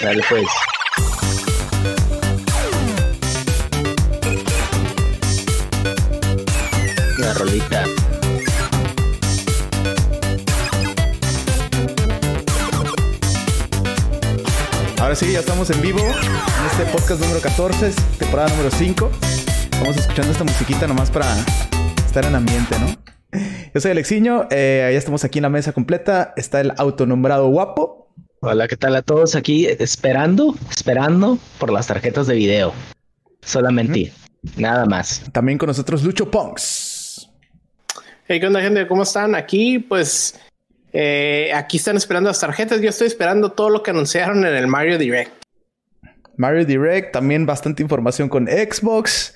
Dale pues. La rolita. Ahora sí, ya estamos en vivo en este podcast número 14, temporada número 5. Estamos escuchando esta musiquita nomás para estar en ambiente, ¿no? Yo soy Alexiño, eh, ya estamos aquí en la mesa completa. Está el autonombrado guapo. Hola, ¿qué tal a todos aquí? Esperando, esperando por las tarjetas de video. Solamente, nada más. También con nosotros Lucho Punks. Hey, ¿qué onda, gente? ¿Cómo están? Aquí, pues, eh, aquí están esperando las tarjetas. Yo estoy esperando todo lo que anunciaron en el Mario Direct. Mario Direct, también bastante información con Xbox.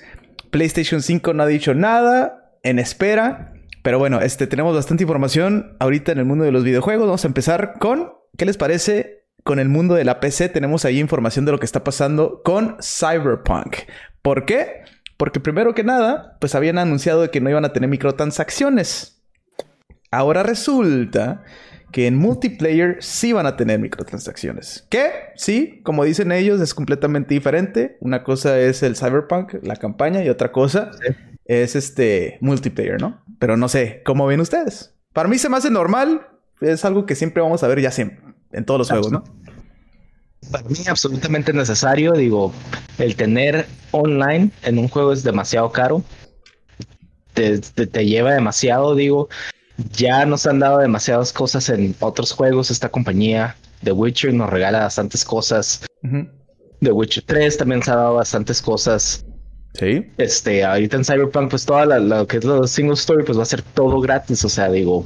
PlayStation 5 no ha dicho nada. En espera. Pero bueno, este, tenemos bastante información ahorita en el mundo de los videojuegos. Vamos a empezar con, ¿qué les parece? Con el mundo de la PC tenemos ahí información de lo que está pasando con Cyberpunk. ¿Por qué? Porque primero que nada, pues habían anunciado que no iban a tener microtransacciones. Ahora resulta que en multiplayer sí van a tener microtransacciones. Que sí, como dicen ellos, es completamente diferente. Una cosa es el Cyberpunk, la campaña, y otra cosa es este multiplayer, ¿no? Pero no sé, ¿cómo ven ustedes? Para mí se me hace normal. Es algo que siempre vamos a ver ya siempre, en todos los juegos, ¿no? Para mí absolutamente necesario, digo, el tener online en un juego es demasiado caro. Te, te, te lleva demasiado, digo. Ya nos han dado demasiadas cosas en otros juegos. Esta compañía, The Witcher, nos regala bastantes cosas. The Witcher 3 también se ha dado bastantes cosas. Sí. Este, ahorita en Cyberpunk, pues toda la, lo que es lo single story, pues va a ser todo gratis. O sea, digo,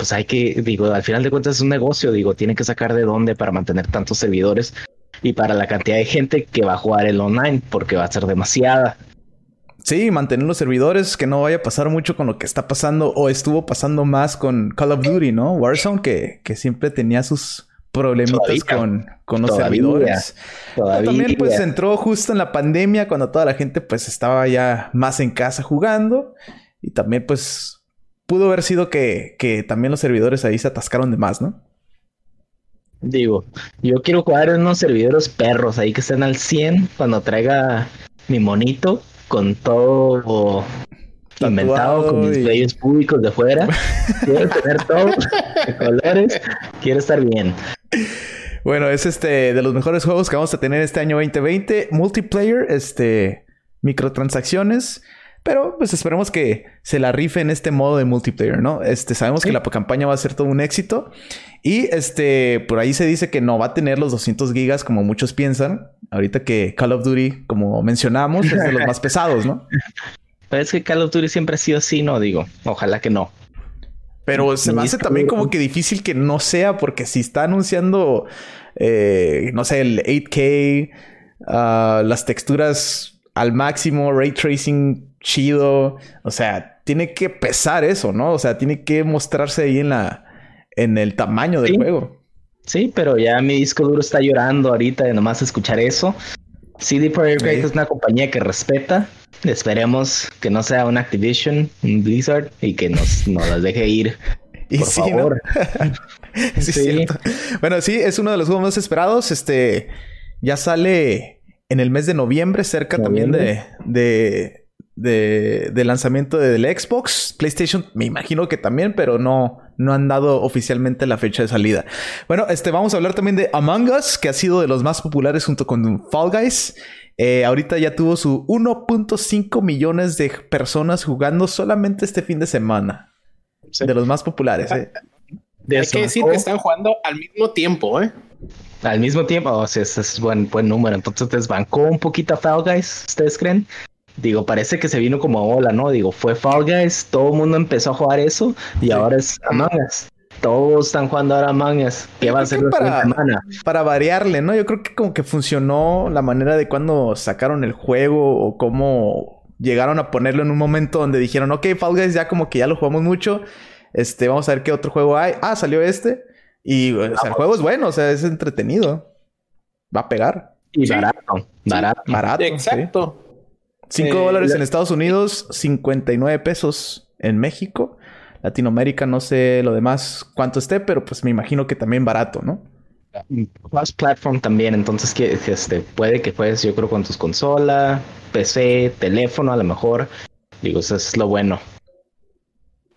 pues hay que, digo, al final de cuentas es un negocio, digo, tiene que sacar de dónde para mantener tantos servidores y para la cantidad de gente que va a jugar el online, porque va a ser demasiada. Sí, mantener los servidores, que no vaya a pasar mucho con lo que está pasando o estuvo pasando más con Call of Duty, ¿no? Warzone, que, que siempre tenía sus problemitas Todavía. con, con los Todavía. servidores. Todavía. También pues entró justo en la pandemia cuando toda la gente pues estaba ya más en casa jugando y también pues pudo haber sido que, que también los servidores ahí se atascaron de más, ¿no? Digo, yo quiero jugar en unos servidores perros ahí que estén al 100 cuando traiga mi monito con todo inventado, con mis bellos públicos de fuera. quiero tener todo de colores. Quiero estar bien. Bueno, es este de los mejores juegos que vamos a tener este año 2020. Multiplayer, este, microtransacciones. Pero pues esperemos que se la rife en este modo de multiplayer, ¿no? Este, sabemos que la campaña va a ser todo un éxito. Y este, por ahí se dice que no va a tener los 200 gigas como muchos piensan. Ahorita que Call of Duty, como mencionamos, es de los más pesados, ¿no? Pero es que Call of Duty siempre ha sido así, ¿no? Digo, ojalá que no. Pero se me hace también como que difícil que no sea, porque si está anunciando, eh, no sé, el 8K, ah, las texturas al máximo, ray tracing chido, o sea, tiene que pesar eso, ¿no? O sea, tiene que mostrarse ahí en la, en el tamaño del Sí. juego. Sí, pero ya mi disco duro está llorando ahorita de nomás escuchar eso. CD Projekt Red Sí. es una compañía que respeta. Esperemos que no sea un Activision, un Blizzard y que nos, nos las deje ir. Y Por sí, ¿no? favor. sí, Sí. Bueno, sí, es uno de los juegos más esperados. Este ya sale en el mes de noviembre, cerca también de, de, de, de lanzamiento del Xbox, PlayStation, me imagino que también, pero no, no han dado oficialmente la fecha de salida. Bueno, este vamos a hablar también de Among Us, que ha sido de los más populares junto con Fall Guys. Eh, ahorita ya tuvo su 1.5 millones de personas jugando solamente este fin de semana. Sí. De los más populares, ¿eh? Hay que decir que están jugando al mismo tiempo, ¿eh? Al mismo tiempo, o sea, ese es buen, buen número. Entonces desbancó un poquito a Fall Guys, ¿ustedes creen? Digo, parece que se vino como ola, ¿no? Digo, fue Fall Guys, todo el mundo empezó a jugar eso y ahora es Among Us. Todos están jugando ahora Among Us. ¿Qué Yo va a ser que la para- semana? para variarle, ¿no? Yo creo que como que funcionó la manera de cuando sacaron el juego o cómo llegaron a ponerlo en un momento donde dijeron, ok, Fall Guys ya como que ya lo jugamos mucho, este, vamos a ver qué otro juego hay. Ah, salió este. Y o sea, el juego es bueno, o sea, es entretenido. Va a pegar. Y Sí. barato, barato. Barato. Exacto. 5 Eh, dólares la- en Estados Unidos, 59 pesos en México. Latinoamérica, no sé lo demás cuánto esté, pero pues me imagino que también barato, ¿no? cross platform también, entonces que este puede que juegues yo creo con tus consola, PC, teléfono a lo mejor. Digo, eso es lo bueno.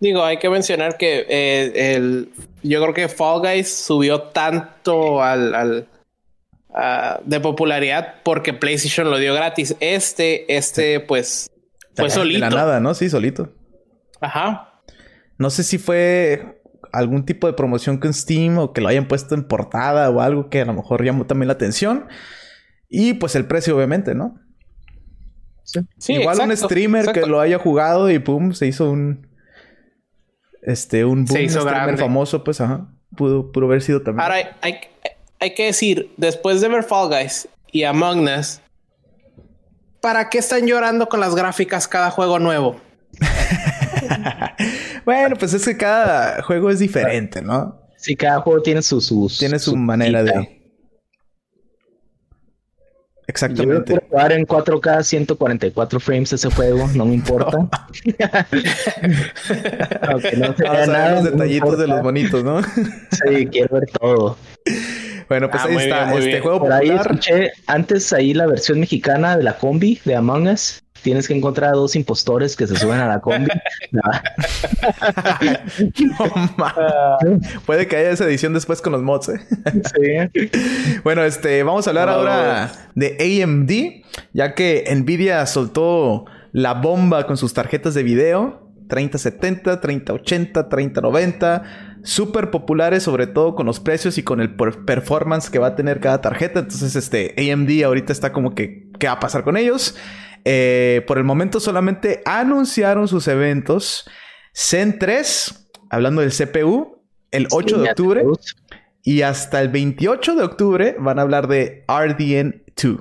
Digo, hay que mencionar que eh, el, yo creo que Fall Guys subió tanto al, al de popularidad porque PlayStation lo dio gratis. Este, este, pues, fue solito. De la nada, ¿no? Sí, solito. Ajá. No sé si fue algún tipo de promoción con Steam o que lo hayan puesto en portada o algo que a lo mejor llamó también la atención. Y pues el precio, obviamente, ¿no? Sí. Igual un streamer que lo haya jugado y pum, se hizo un. Este, un boom streamer famoso, pues ajá. Pudo, pudo haber sido también. Ahora hay, hay, que decir, después de ver Fall Guys y Among Us, ¿para qué están llorando con las gráficas cada juego nuevo? bueno, pues es que cada juego es diferente, ¿no? Sí, cada juego tiene su, tiene su, manera de. Exactamente. Yo jugar en 4K 144 frames ese juego, no me importa. Aunque no se vea nada, los detallitos de los bonitos, ¿no? sí, quiero ver todo. Bueno, pues ah, ahí está. este juego Por ahí escuché antes ahí la versión mexicana de la combi de Among Us tienes que encontrar a dos impostores que se suben a la combi. Puede que haya esa edición después con los mods. ¿eh? sí. Bueno, este, vamos a hablar ahora de AMD, ya que Nvidia soltó la bomba con sus tarjetas de video. 3070, 3080, 3090, súper populares, sobre todo con los precios y con el performance que va a tener cada tarjeta. Entonces, este AMD ahorita está como que, ¿qué va a pasar con ellos? Eh, por el momento solamente anunciaron sus eventos. Zen 3, hablando del CPU, el 8 de octubre. Y hasta el 28 de octubre van a hablar de RDN 2.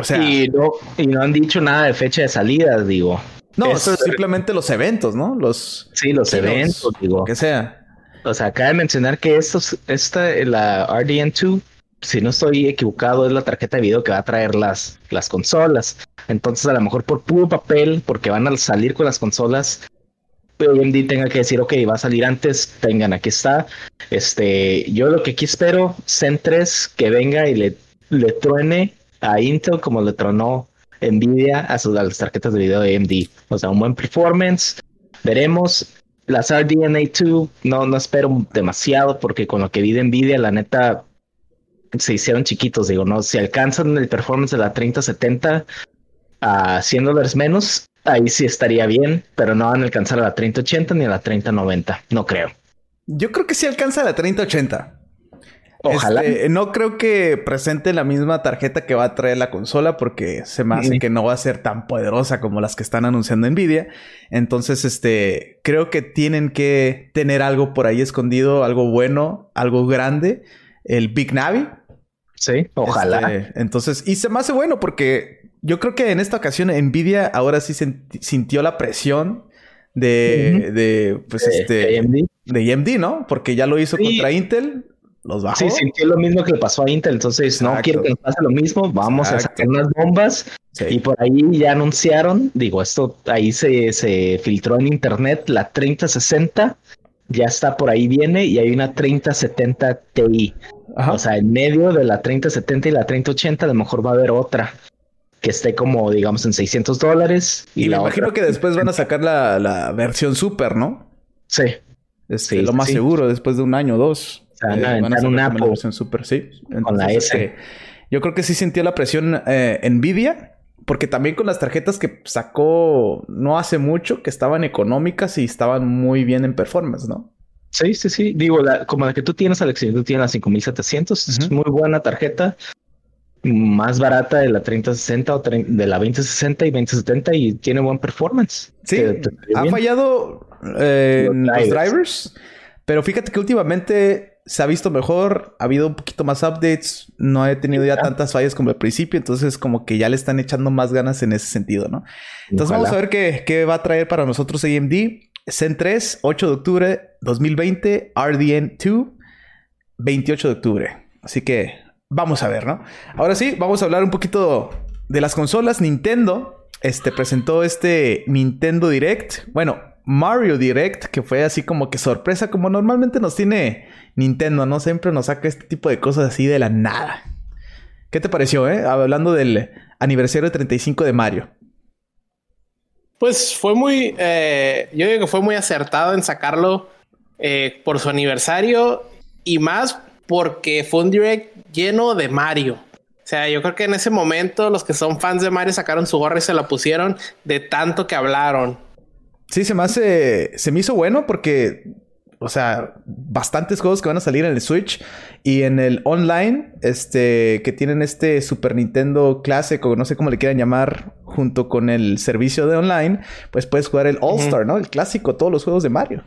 O sea, y no, y no han dicho nada de fecha de salida, digo. No, eso es simplemente los eventos, ¿no? Los sí, los eventos, digo. Que sea. O sea, acaba de mencionar que estos, esta, la RDN2 si no estoy equivocado, es la tarjeta de video que va a traer las, las consolas. Entonces, a lo mejor por puro papel, porque van a salir con las consolas, AMD tenga que decir, ok, va a salir antes, tengan, aquí está. Este, yo lo que aquí espero, Zen 3, que venga y le, le truene a Intel como le tronó Nvidia a, sus, las tarjetas de video de AMD. O sea, un buen performance. Veremos. Las RDNA 2 no, no espero demasiado porque con lo que vi de Nvidia, la neta, se hicieron chiquitos, digo, ¿no? Si alcanzan el performance de la 3070 a 100 dólares menos, ahí sí estaría bien, pero no van a alcanzar a la 3080 ni a la 3090, no creo. Yo creo que sí alcanza a la 3080. Ojalá. Este, no creo que presente la misma tarjeta que va a traer la consola porque se me hace que no va a ser tan poderosa como las que están anunciando Nvidia. Entonces, este, creo que tienen que tener algo por ahí escondido, algo bueno, algo grande. El Big Navi, Sí, ojalá. Este, entonces, y se me hace bueno porque yo creo que en esta ocasión Nvidia ahora sí sintió la presión de, de pues este, de AMD. de AMD, ¿no? Porque ya lo hizo contra Intel, los bajó. Sí, sintió lo mismo que le pasó a Intel, entonces no quiero que nos pase lo mismo, vamos a sacar unas bombas y por ahí ya anunciaron, digo, esto ahí se, se filtró en internet, la 3060 ya está por ahí viene y hay una 3070 Ti. O sea, en medio de la 3070 y la 3080 a lo mejor va a haber otra que esté como, digamos, en 600 dólares. Y, me imagino que después van a sacar la, versión super, ¿no? Sí. Este, lo más seguro, después de un año o dos. Van a, eh, una la versión super, sí. con la S. Yo creo que sí sintió la presión eh, Nvidia. Porque también con las tarjetas que sacó no hace mucho, que estaban económicas y estaban muy bien en performance, ¿no? Sí, sí, sí. Digo, como la que tú tienes, Alex, tú tienes la 5700, es muy buena tarjeta. Más barata de la 3060 o de la 2060 y 2070 y tiene buen performance. Sí, ha fallado eh, en los drivers, pero fíjate que últimamente se ha visto mejor, ha habido un poquito más updates, no he tenido ya tantas fallas como al principio, entonces como que ya le están echando más ganas en ese sentido, ¿no? Entonces vamos a ver qué, qué va a traer para nosotros AMD. Zen 3, 8 de octubre 2020, RDN 2, 28 de octubre. Así que vamos a ver, ¿no? Ahora sí, vamos a hablar un poquito de las consolas. Nintendo este, presentó este Nintendo Direct. Bueno, Mario Direct, que fue así como que sorpresa, como normalmente nos tiene Nintendo, ¿no? Siempre nos saca este tipo de cosas así de la nada. ¿Qué te pareció, eh? Hablando del aniversario 35 de Mario. Pues fue muy, eh, yo digo que fue muy acertado en sacarlo eh, por su aniversario y más porque fue un direct lleno de Mario. O sea, yo creo que en ese momento los que son fans de Mario sacaron su gorra y se la pusieron de tanto que hablaron. Sí, se me hace, se me hizo bueno porque o sea, bastantes juegos que van a salir en el Switch y en el online, este, que tienen este Super Nintendo Classic o no sé cómo le quieran llamar, junto con el servicio de online, pues puedes jugar el All Star, ¿no? El clásico, todos los juegos de Mario.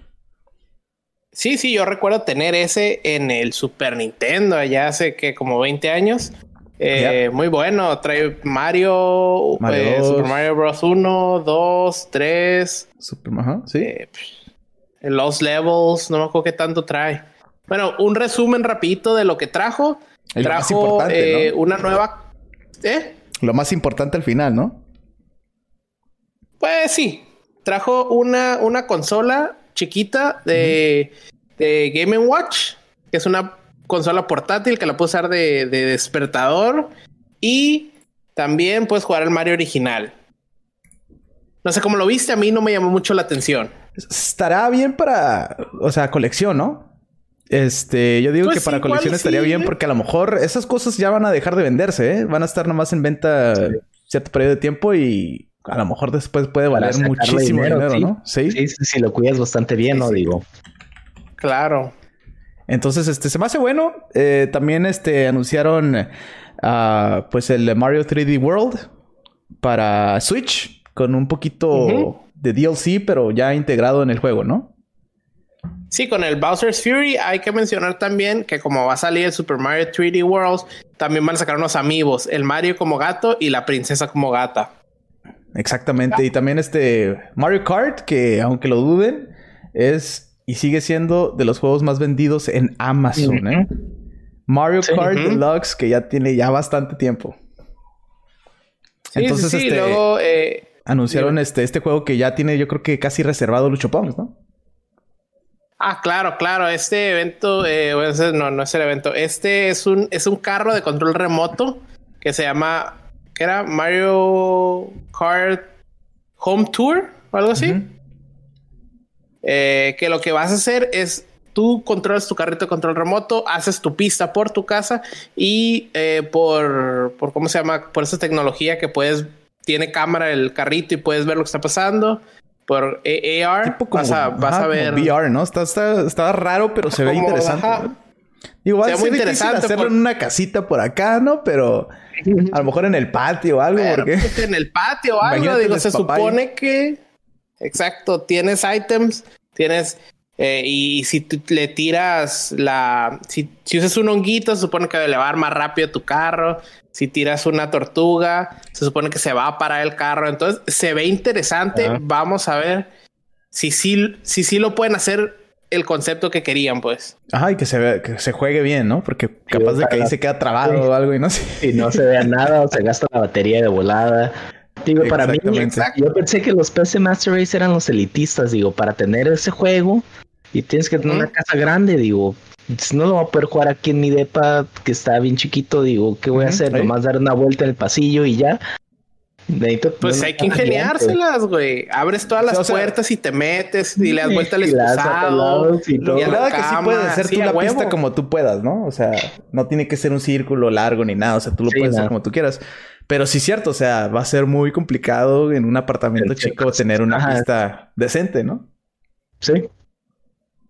Sí, sí, yo recuerdo tener ese en el Super Nintendo allá hace que como 20 años. Eh, muy bueno, trae Mario, eh, Super Mario Bros. 1, 2, 3. Super, ajá, sí. Eh, los levels, no me acuerdo qué tanto trae. Bueno, un resumen rapidito de lo que trajo. trajo una nueva... ¿Eh? Lo más importante al final, ¿no? Pues sí. Trajo una, una consola chiquita de, de Game Watch, que es una consola portátil que la puedes usar de, despertador. Y también puedes jugar el Mario original. No sé cómo lo viste, a mí no me llamó mucho la atención. Estará bien para, o sea, colección, ¿no? Este, yo digo pues que para colección estaría bien porque a lo mejor esas cosas ya van a dejar de venderse, ¿eh? Van a estar nomás en venta cierto periodo de tiempo y a lo mejor después puede valer muchísimo dinero, ¿no? ¿Sí? ¿Sí? si lo cuidas bastante bien, ¿no? Digo. Claro. Entonces, este, se me hace bueno. Eh, también, este, anunciaron, uh, pues, el Mario 3D World para Switch con un poquito de DLC, pero ya integrado en el juego, ¿no? Sí, con el Bowser's Fury hay que mencionar también que como va a salir el Super Mario 3D World, también van a sacar unos amigos, el Mario como gato y la princesa como gata. Exactamente. Y también este Mario Kart, que aunque lo duden, es y sigue siendo de los juegos más vendidos en Amazon, ¿eh? Mario Kart Deluxe, que ya tiene ya bastante tiempo. Entonces, sí, este, luego eh, anunciaron este, este juego que ya tiene, yo creo que casi reservado Lucho Pons, ¿no? Ah, claro, claro. Este evento, eh, no, no es el evento. Este es un, es un carro de control remoto que se llama que era Mario Kart Home Tour o algo así. Eh, que lo que vas a hacer es tú controlas tu carrito de control remoto, haces tu pista por tu casa y eh, por, por, ¿cómo se llama? Por esa tecnología que puedes, tiene cámara el carrito y puedes ver lo que está pasando. Por AR vas, a, vas a ver. VR, ¿no? Está, está, raro, pero se ve interesante. Igual muy interesante hacerlo en una casita por acá, ¿no? Pero a lo mejor en el patio o algo. porque... Pues, en el patio o algo. Digo, se supone que. Exacto, tienes items, tienes. Eh, y si tú le tiras la. Si, si usas un honguito, se supone que va a elevar más rápido tu carro. Si tiras una tortuga, se supone que se va a parar el carro. Entonces se ve interesante. Vamos a ver si sí si, si, lo pueden hacer el concepto que querían, pues. Ajá, y que se, que se juegue bien, ¿no? Porque capaz de que ahí se queda trabado o algo y no sé. Y no se vea nada o se gasta la batería de volada. Digo, para mí, yo pensé que los PC Master Race eran los elitistas, digo, para tener ese juego y tienes que tener una casa grande, digo, no lo voy a poder jugar aquí en mi depa que está bien chiquito, digo, ¿qué voy a hacer? Nomás dar una vuelta en el pasillo y ya pues hay que ingeniárselas, güey. Abres todas las puertas y te metes y le das vuelta al excusado. Y, todo. la que sí puedes hacer tú la pista como tú puedas, ¿no? O sea, no tiene que ser un círculo largo ni nada. O sea, tú lo puedes hacer como tú quieras. Pero sí es cierto, o sea, va a ser muy complicado en un apartamento chico tener una pista decente, ¿no? Sí.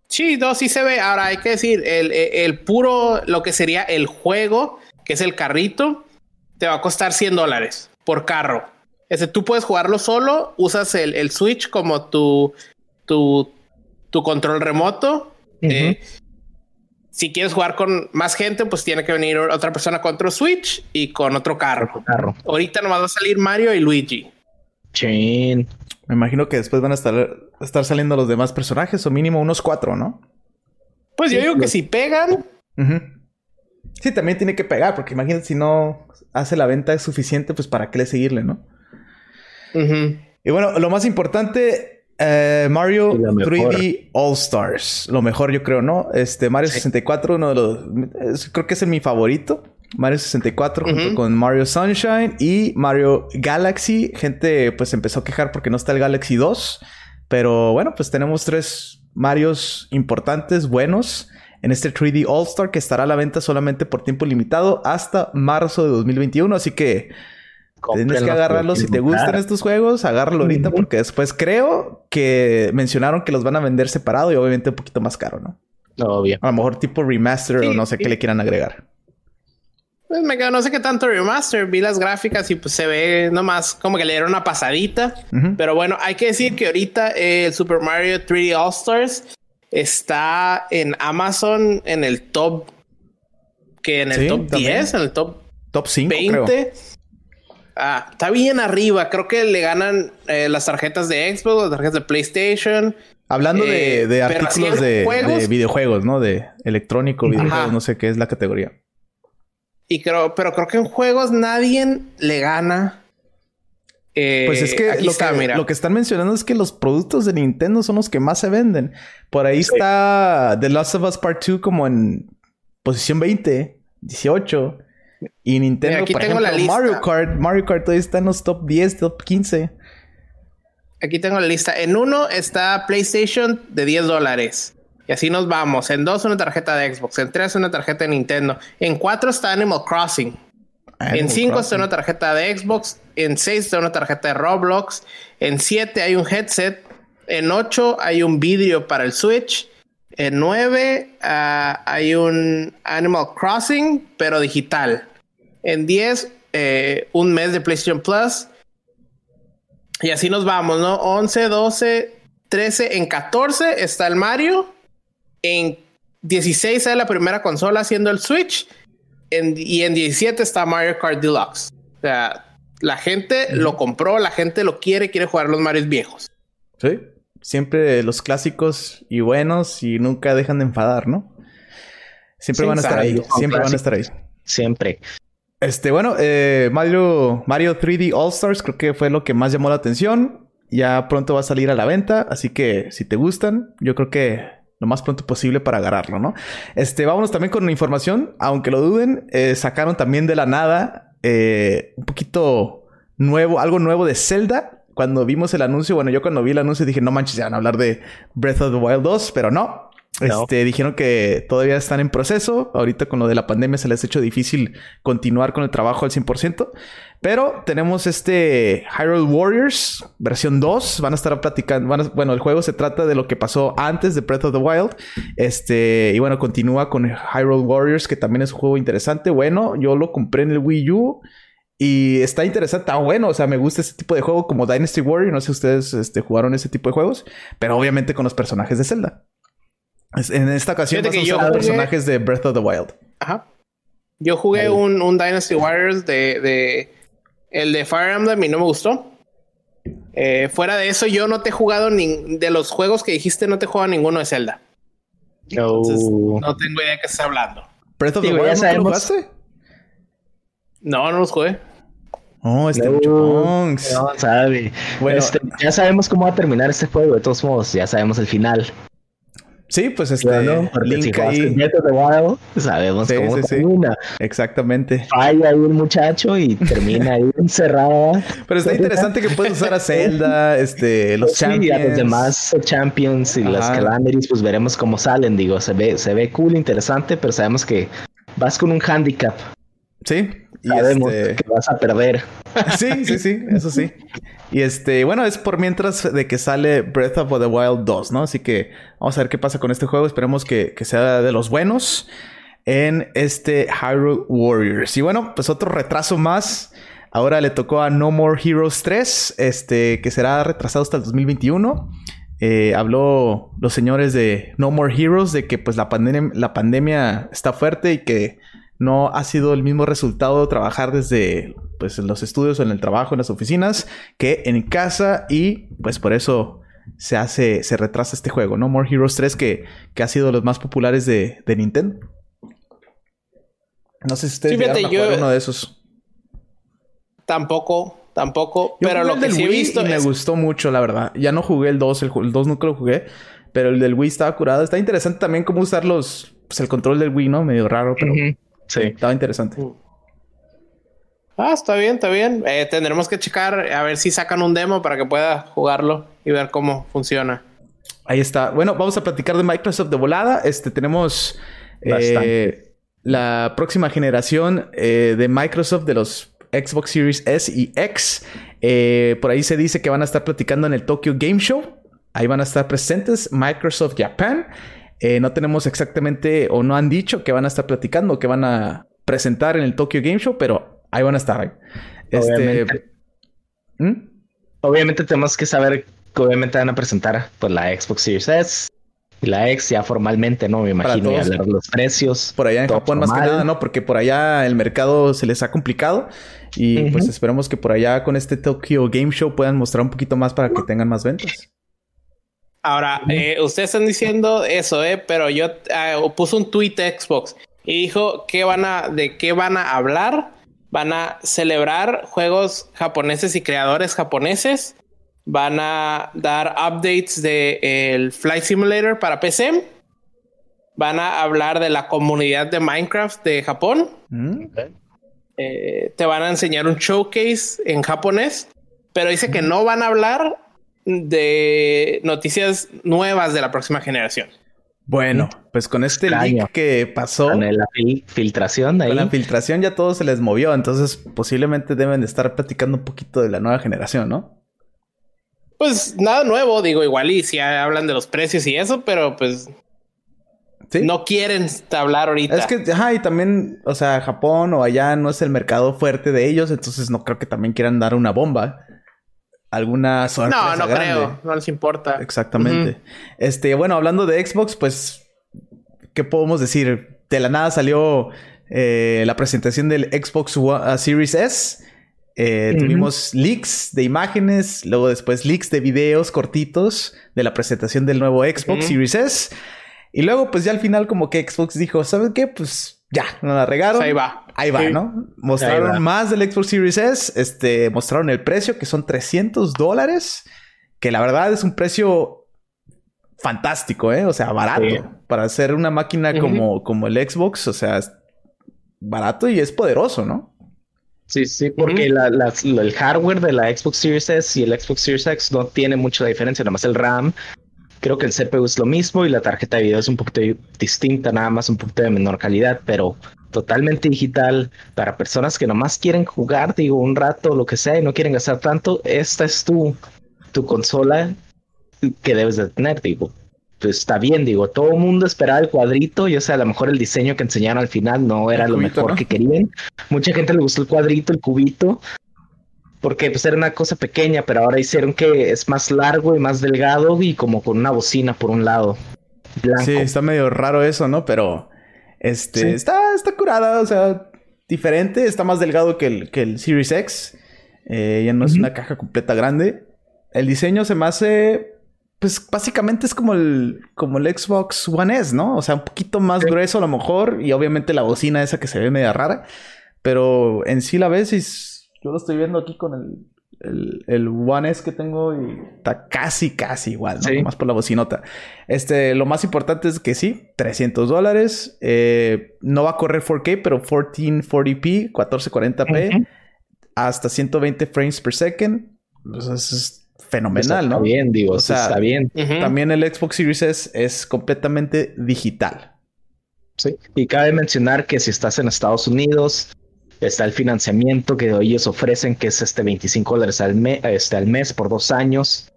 Sí, no, sí se ve. Ahora hay que decir, el, el puro, lo que sería el juego, que es el carrito, te va a costar 100 dólares por carro. Ese, tú puedes jugarlo solo, usas el, Switch como tu, tu, tu control remoto. Eh, si quieres jugar con más gente, pues tiene que venir otra persona con otro Switch y con otro carro. carro. Ahorita nomás va a salir Mario y Luigi. Chin. Me imagino que después van a estar, estar saliendo los demás personajes, o mínimo unos cuatro, ¿no? Pues yo digo que si pegan. Sí, también tiene que pegar, porque imagínate si no hace la venta es suficiente, pues para qué le seguirle, ¿no? Y bueno, lo más importante, Eh, Mario Y lo mejor. 3D All Stars. Lo mejor, yo creo, ¿no? Este, Mario 64, uno de los. es- creo que es mi favorito. Mario 64 junto con Mario Sunshine y Mario Galaxy. Gente, pues empezó a quejar porque no está el Galaxy 2. Pero bueno, pues tenemos tres Marios importantes, buenos. En este 3D All Star que estará a la venta solamente por tiempo limitado hasta marzo de 2021. Así que Tienes que Cómprenlos agarrarlos. Si te gustan estos juegos, agárralo ahorita porque después creo que mencionaron que los van a vender separado y obviamente un poquito más caro, ¿no? Obvio. A lo mejor tipo remaster o no sé sí. qué le quieran agregar. Pues me quedo, no sé qué tanto remaster. Vi las gráficas y pues se ve nomás como que le dieron una pasadita. Pero bueno, hay que decir que ahorita eh, el Super Mario 3D All Stars está en Amazon en el top. Que en el Sí, top también. 10, en el top Top 5, 20. creo. Ah, está bien arriba. Creo que le ganan eh, las tarjetas de Xbox, las tarjetas de PlayStation. Hablando de, Eh, de artículos de, juegos. de videojuegos, ¿no? De electrónico, Ajá. videojuegos, no sé qué es la categoría. Y creo, pero creo que en juegos nadie le gana. Eh, Pues es que, lo, está, que mira. lo que están mencionando es que los productos de Nintendo son los que más se venden. Por ahí Sí. está The Last of Us Part 2 como en posición 20, 18. Y Nintendo, Mira, aquí por tengo ejemplo, la lista. Mario Kart, Mario Kart todavía está en los top 10, top 15. Aquí tengo la lista. En uno está PlayStation de 10 dólares. Y así nos vamos. En dos, una tarjeta de Xbox. En tres, una tarjeta de Nintendo. En cuatro está Animal Crossing. Animal en cinco Crossing. está una tarjeta de Xbox. En seis está una tarjeta de Roblox. En siete hay un headset. En ocho hay un vidrio para el Switch. En nueve ah, hay un Animal Crossing, pero digital. En 10, eh, un mes de PlayStation Plus. Y así nos vamos, ¿no? 11, 12, 13. En 14 está el Mario. En 16 es la primera consola haciendo el Switch. En- y en 17 está Mario Kart Deluxe. O sea, la gente lo compró, la gente lo quiere, quiere jugar los Marios viejos. Sí. Siempre los clásicos y buenos y nunca dejan de enfadar, ¿no? Siempre Sí, van a estar ahí. Siempre van a estar ahí. Siempre. Este, bueno, eh, Mario, Mario 3D All Stars creo que fue lo que más llamó la atención. Ya pronto va a salir a la venta, así que si te gustan, yo creo que lo más pronto posible para agarrarlo, ¿no? Este, vámonos también con información, aunque lo duden, eh, sacaron también de la nada eh, un poquito nuevo, algo nuevo de Zelda. Cuando vimos el anuncio, bueno, yo cuando vi el anuncio dije, no manches, ya van a hablar de Breath of the Wild 2, pero no. Este, dijeron que todavía están en proceso. Ahorita con lo de la pandemia se les ha hecho difícil continuar con el trabajo al 100%. Pero tenemos este Hyrule Warriors versión 2. Van a estar platicando. bueno, el juego se trata de lo que pasó antes de Breath of the Wild. Este, y bueno, continúa con Hyrule Warriors, que también es un juego interesante. Bueno, yo lo compré en el Wii U. Y está interesante, está bueno. O sea, me gusta ese tipo de juego como Dynasty Warrior. No sé si ustedes este, jugaron ese tipo de juegos, pero obviamente con los personajes de Zelda. En esta ocasión vas a que usar jugué- personajes de Breath of the Wild. Ajá. Yo jugué un, un Dynasty Warriors de, de- El de Fire Emblem y no me gustó. Eh, fuera de eso, yo no te he jugado ni de los juegos que dijiste, no te he jugado ninguno de Zelda. Entonces, No. no tengo idea de qué estás hablando. Breath of the Wild, ¿no lo jugaste? No, no los jugué. Oh, este No, mucho punks. No, sabe. Bueno. Este, ya sabemos cómo va a terminar este juego. De todos modos, ya sabemos el final. Sí, pues este porque si link jugaste ahí. Wild, sabemos Sí, cómo sí, sí. termina. Exactamente. Falla ahí un muchacho y termina ahí encerrada. Pero está interesante que puedes usar a Zelda, este, los Sí, y champions. a los demás champions y las Ajá. calamities, pues veremos cómo salen. Digo, se ve, se ve cool, interesante, pero sabemos que vas con un handicap. Sí. Y Sabemos este... que vas a perder. Sí, sí, sí, eso sí. Y este, bueno, es por mientras de que sale Breath of the Wild 2, ¿no? Así que vamos a ver qué pasa con este juego. Esperemos que, que sea de los buenos en este Hyrule Warriors. Y bueno, pues otro retraso más. Ahora le tocó a No More Heroes 3, este, que será retrasado hasta el 2021. Eh, habló los señores de No More Heroes de que pues la pandemia, la pandemia está fuerte y que no ha sido el mismo resultado trabajar desde pues, en los estudios o en el trabajo, en las oficinas, que en casa y pues por eso se hace, se retrasa este juego, ¿no? More Heroes 3 que, que ha sido de los más populares de, de Nintendo. No sé si ustedes Sí, fíjate, llegaron a jugar yo- uno de esos. Tampoco. tampoco. Yo pero lo que sí he visto y me es- gustó mucho, la verdad. Ya no jugué el 2, el, el 2 nunca lo jugué, pero el del Wii estaba curado. Está interesante también cómo usar los, pues el control del Wii, ¿no? Medio raro, pero. Sí. estaba interesante. Ah, está bien, está bien. Eh, tendremos que checar a ver si sacan un demo para que pueda jugarlo y ver cómo funciona. Ahí está. Bueno, vamos a platicar de Microsoft de volada. Este, tenemos eh, la próxima generación eh, de Microsoft de los Xbox Series S y X. Eh, por ahí se dice que van a estar platicando en el Tokyo Game Show. Ahí van a estar presentes Microsoft Japan. Eh, no tenemos exactamente o no han dicho que van a estar platicando, que van a presentar en el Tokyo Game Show, pero ahí van a estar. Este, Obviamente. ¿Mm? Obviamente tenemos que saber que obviamente van a presentar pues la Xbox Series S y la X ya formalmente, ¿no? Me imagino y hablar los precios. Por allá en Japón más que nada, ¿no? Porque por allá el mercado se les ha complicado. Y pues esperemos que por allá con este Tokyo Game Show puedan mostrar un poquito más para que tengan más ventas. Ahora, eh, ustedes están diciendo eso, eh, pero yo eh, puse un tweet de Xbox y dijo que van a, de qué van a hablar. Van a celebrar juegos japoneses y creadores japoneses. Van a dar updates de el Flight Simulator para PC. Van a hablar de la comunidad de Minecraft de Japón. ¿Mm? Eh, te van a enseñar un showcase en japonés, pero dice que no van a hablar de noticias nuevas de la próxima generación. Bueno, pues con este Extraño. leak que pasó, Con la fil- filtración ahí. con la filtración ya todo se les movió. Entonces posiblemente deben de estar platicando un poquito de la nueva generación, ¿no? Pues nada nuevo, digo, igual y si hablan de los precios y eso, pero pues Sí. no quieren hablar ahorita. Es que, ajá, y también, o sea, Japón o allá no es el mercado fuerte de ellos, entonces no creo que también quieran dar una bomba. Alguna sorpresa no, no grande. creo, no les importa. Exactamente. Este, bueno, hablando de Xbox, pues, ¿qué podemos decir? De la nada salió eh, la presentación del Xbox One- uh, Series S. Eh. Tuvimos leaks de imágenes, luego después leaks de videos cortitos de la presentación del nuevo Xbox. Series S. Y luego, pues ya al final, como que Xbox dijo, ¿sabes qué? Pues ya, nos la regaron. Pues ahí va. Ahí va, Sí. ¿no? Mostraron va. más del Xbox Series S, este, mostraron el precio, que son 300 dólares, que la verdad es un precio fantástico, ¿eh? O sea, barato. Sí. Para hacer una máquina como, como el Xbox, o sea, es barato y es poderoso, ¿no? Sí, sí, porque la- el hardware de la Xbox Series S y el Xbox Series X no tiene mucha diferencia, nada más el RAM. Creo que el CPU es lo mismo y la tarjeta de video es un poquito distinta, nada más un poquito de menor calidad, pero totalmente digital para personas que nomás quieren jugar, digo, un rato, lo que sea, y no quieren gastar tanto. Esta es tu, tu consola que debes de tener, digo. Pues está bien, digo, todo el mundo esperaba el cuadrito, y o sea, a lo mejor el diseño que enseñaron al final no era El lo cubito, mejor ¿no? que querían. Mucha gente le gustó el cuadrito, el cubito, porque pues era una cosa pequeña, pero ahora hicieron que es más largo y más delgado y como con una bocina por un lado. Blanco. Sí, está medio raro eso, ¿no? Pero, este, Sí. está, está curada, o sea, diferente, está más delgado que el, que el Series X. Eh, ya no es una caja completa grande. El diseño se me hace, pues básicamente es como el, como el Xbox One S, ¿no? O sea, un poquito más Sí. grueso a lo mejor y obviamente la bocina esa que se ve media rara. Pero en sí la ves y yo lo estoy viendo aquí con el, el, el One S que tengo y está casi, casi igual, ¿no? Sí. Más por la bocinota. Este, lo más importante es que sí, 300 dólares. eh, no va a correr 4K, pero 1440p, 1440p, Ujú. hasta 120 frames per second. Pues eso es fenomenal, está ¿no? bien, digo, O sea, está bien. También el Xbox Series S es completamente digital. Sí. Y cabe mencionar que si estás en Estados Unidos, está el financiamiento que ellos ofrecen, que es este 25 dólares al, me- este, al mes por dos años.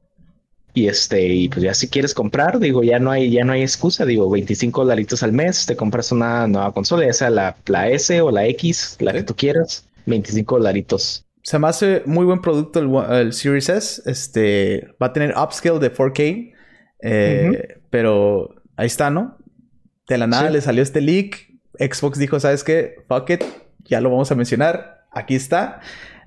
Y este, y pues ya si quieres comprar, digo, ya no hay, ya no hay excusa, digo, 25 dolaritos al mes, te compras una nueva consola, ya sea la, la S o la X, la Sí. que tú quieras, 25 dolaritos. Se me hace muy buen producto el, Series S. Este va a tener upscale de 4K. eh, Pero ahí está, ¿no? De la nada Sí. le salió este leak. Xbox dijo, ¿sabes qué? Fuck it. Ya lo vamos a mencionar. Aquí está.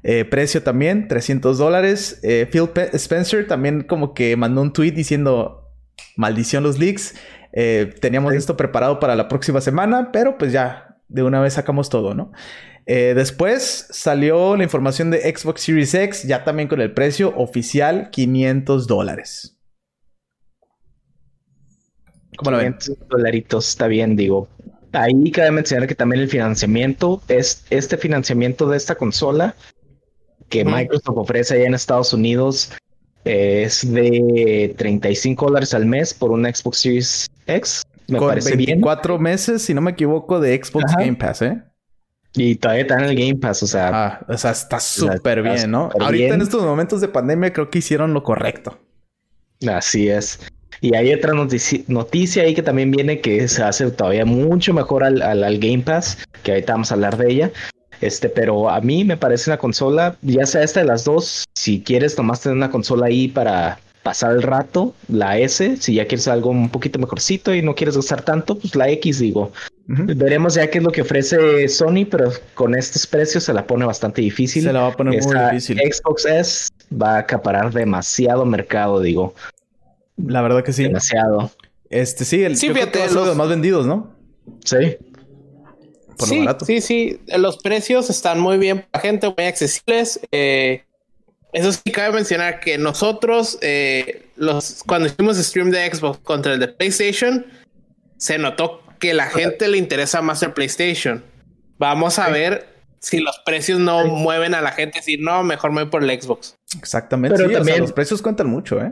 Eh, precio también, 300 dólares. Eh, Phil Pe- Spencer también como que mandó un tweet diciendo, maldición los leaks. Eh, teníamos Sí. esto preparado para la próxima semana, pero pues ya de una vez sacamos todo, ¿no? Después salió la información de Xbox Series X, ya también con el precio oficial, 500 dólares. ¿Cómo lo ven? 500 dolaritos, está bien, digo. Ahí cabe mencionar que también el financiamiento es este financiamiento de esta consola que Microsoft ofrece allá en Estados Unidos es de 35 dólares al mes por un Xbox Series X. Me parece 24 bien. meses, si no me equivoco, de Xbox Game Pass, ¿eh? Y todavía está en el Game Pass, o sea. Ah, o sea, está súper bien, ¿no? Ahorita en estos momentos de pandemia creo que hicieron lo correcto. Así es. Y hay otra noticia, ahí que también viene que se hace todavía mucho mejor al, al, Game Pass, que ahorita vamos a hablar de ella. Este, pero a mí me parece una consola, ya sea esta de las dos, si quieres nomás tener una consola ahí para pasar el rato, la S, si ya quieres algo un poquito mejorcito y no quieres gastar tanto, pues la X, digo. Veremos ya qué es lo que ofrece Sony, pero con estos precios se la pone bastante difícil. Se la va a poner muy difícil. Xbox S va a acaparar demasiado mercado, digo. La verdad que sí. Demasiado. Este sí, el sí, fíjate, los... los más vendidos, ¿no? Sí sí, Sí, sí, los precios están muy bien para gente, muy accesibles. Eh, eso sí, cabe mencionar que nosotros, eh, los, cuando hicimos stream de Xbox contra el de PlayStation, se notó que la gente le interesa más el PlayStation. Vamos a ver si los precios no mueven a la gente, decir, no, mejor me voy por el Xbox. Exactamente. Pero también... los precios cuentan mucho, ¿eh?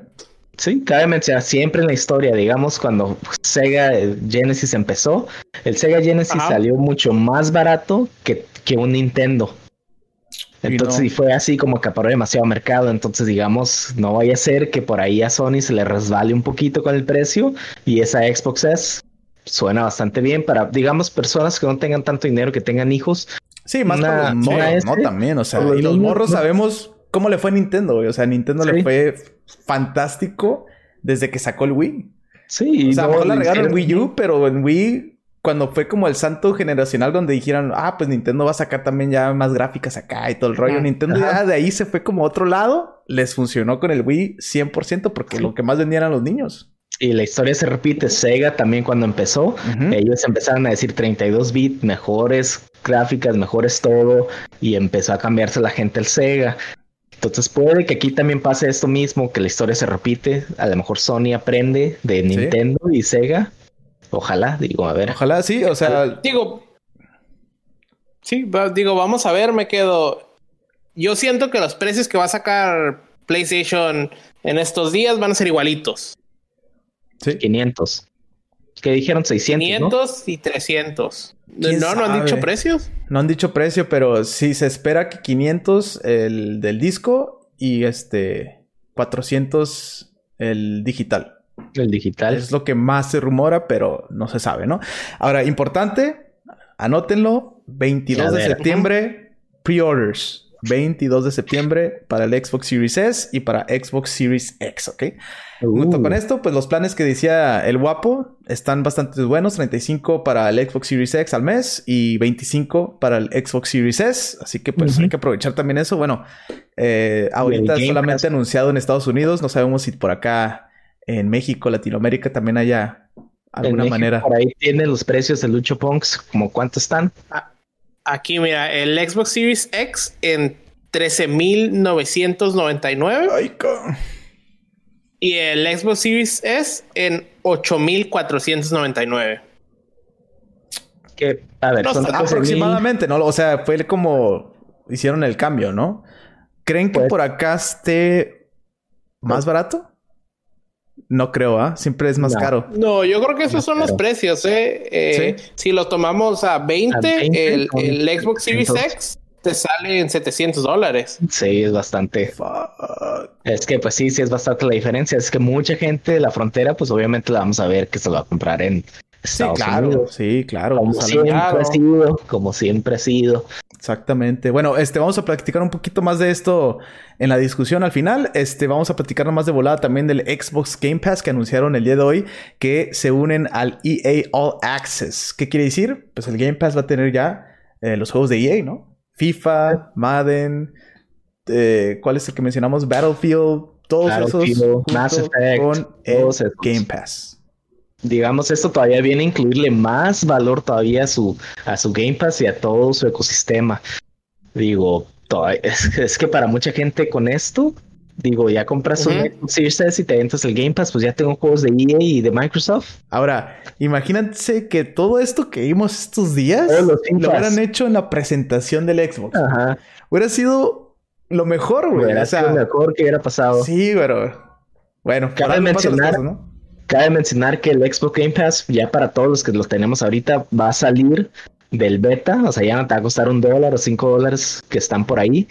Sí, cabe mencionar siempre en la historia, digamos, cuando Sega Genesis empezó, el Sega Genesis salió mucho más barato que, que un Nintendo. Entonces, y, fue así como acaparó demasiado mercado. Entonces, digamos, no vaya a ser que por ahí a Sony se le resbale un poquito con el precio y esa Xbox S suena bastante bien para, digamos, personas que no tengan tanto dinero, que tengan hijos. Sí, más para los morros, ¿no? También, o sea, y los morros sabemos cómo le fue a Nintendo, O sea, Nintendo le fue fantástico desde que sacó el Wii. Sí, o sea, no, la regaron en Wii U, pero en Wii, cuando fue como el santo generacional donde dijeron, ah, pues Nintendo va a sacar también ya más gráficas acá y todo el rollo. Nintendo ya de ahí se fue como otro lado. Les funcionó con el Wii 100% porque lo que más vendían eran los niños. Y la historia se repite. Sega también cuando empezó, ellos empezaron a decir 32 bits, mejores gráficas, mejores todo, y empezó a cambiarse la gente al Sega. Entonces puede que aquí también pase esto mismo, que la historia se repite. A lo mejor Sony aprende de Nintendo y Sega. Ojalá, digo, a ver. Ojalá, sí, o sea. Digo. Sí, digo, vamos a ver, me quedo. Yo siento que los precios que va a sacar PlayStation en estos días van a ser igualitos. Sí. 500 que dijeron 600. 500 y 300. No, no han dicho precios. No han dicho precio, pero sí se espera que 500 el del disco y este 400 el digital. El digital. Es lo que más se rumora, pero no se sabe, ¿no? Ahora, importante, anótenlo, 22 de septiembre, pre-orders. 22 de septiembre para el Xbox Series S y para Xbox Series X, ¿ok? Junto con uh. esto, pues los planes que decía el guapo están bastante buenos. 35 para el Xbox Series X al mes y 25 para el Xbox Series S. Así que pues hay que aprovechar también eso. Bueno, eh, ahorita solamente anunciado en Estados Unidos. No sabemos si por acá en México, Latinoamérica también haya alguna manera. Por ahí tienen los precios de Lucho Punks, como cuánto están. Ah, Aquí, mira, el Xbox Series X en 13.999. Ay, y el Xbox Series S en 8.499. Que, a ver, aproximadamente, ¿no? O sea, fue como hicieron el cambio, ¿no? ¿Creen que pues por acá esté más barato? No creo, ¿ah? Siempre es más caro. No, yo creo que esos son los precios, ¿eh? eh si lo tomamos a 20, el, Xbox Series X te sale en 700 dólares. Sí, es bastante. Es que, pues sí, sí es bastante la diferencia. Es que mucha gente de la frontera, pues obviamente la vamos a ver que se lo va a comprar en Estados sí, claro, Unidos. Sí, claro. Como siempre ha sido, como siempre ha sido. Exactamente. Bueno, este, vamos a platicar un poquito más de esto en la discusión al final. Este, vamos a platicar más de volada también del Xbox Game Pass que anunciaron el día de hoy que se unen al EA All Access. ¿Qué quiere decir? Pues el Game Pass va a tener ya eh, los juegos de EA, ¿no? FIFA, Madden, eh, ¿cuál es el que mencionamos? Battlefield, todos esos Mass Effect, con el Game Pass. Digamos, esto todavía viene a incluirle más valor todavía a su, a su Game Pass y a todo su ecosistema. Digo, es, que para mucha gente con esto, digo, ya compras un Xbox y te entras el Game Pass, pues ya tengo juegos de EA y de Microsoft. Ahora, imagínense que todo esto que vimos estos días lo hubieran hecho en la presentación del Xbox. Ajá. Hubiera sido lo mejor, güey. Hubiera sido lo mejor que hubiera pasado. Sí, pero bueno, cabe mencionar, cabe mencionar que el Xbox Game Pass, ya para todos los que los tenemos ahorita, va a salir del beta, o sea, ya no te va a costar un dólar o cinco dólares que están por ahí.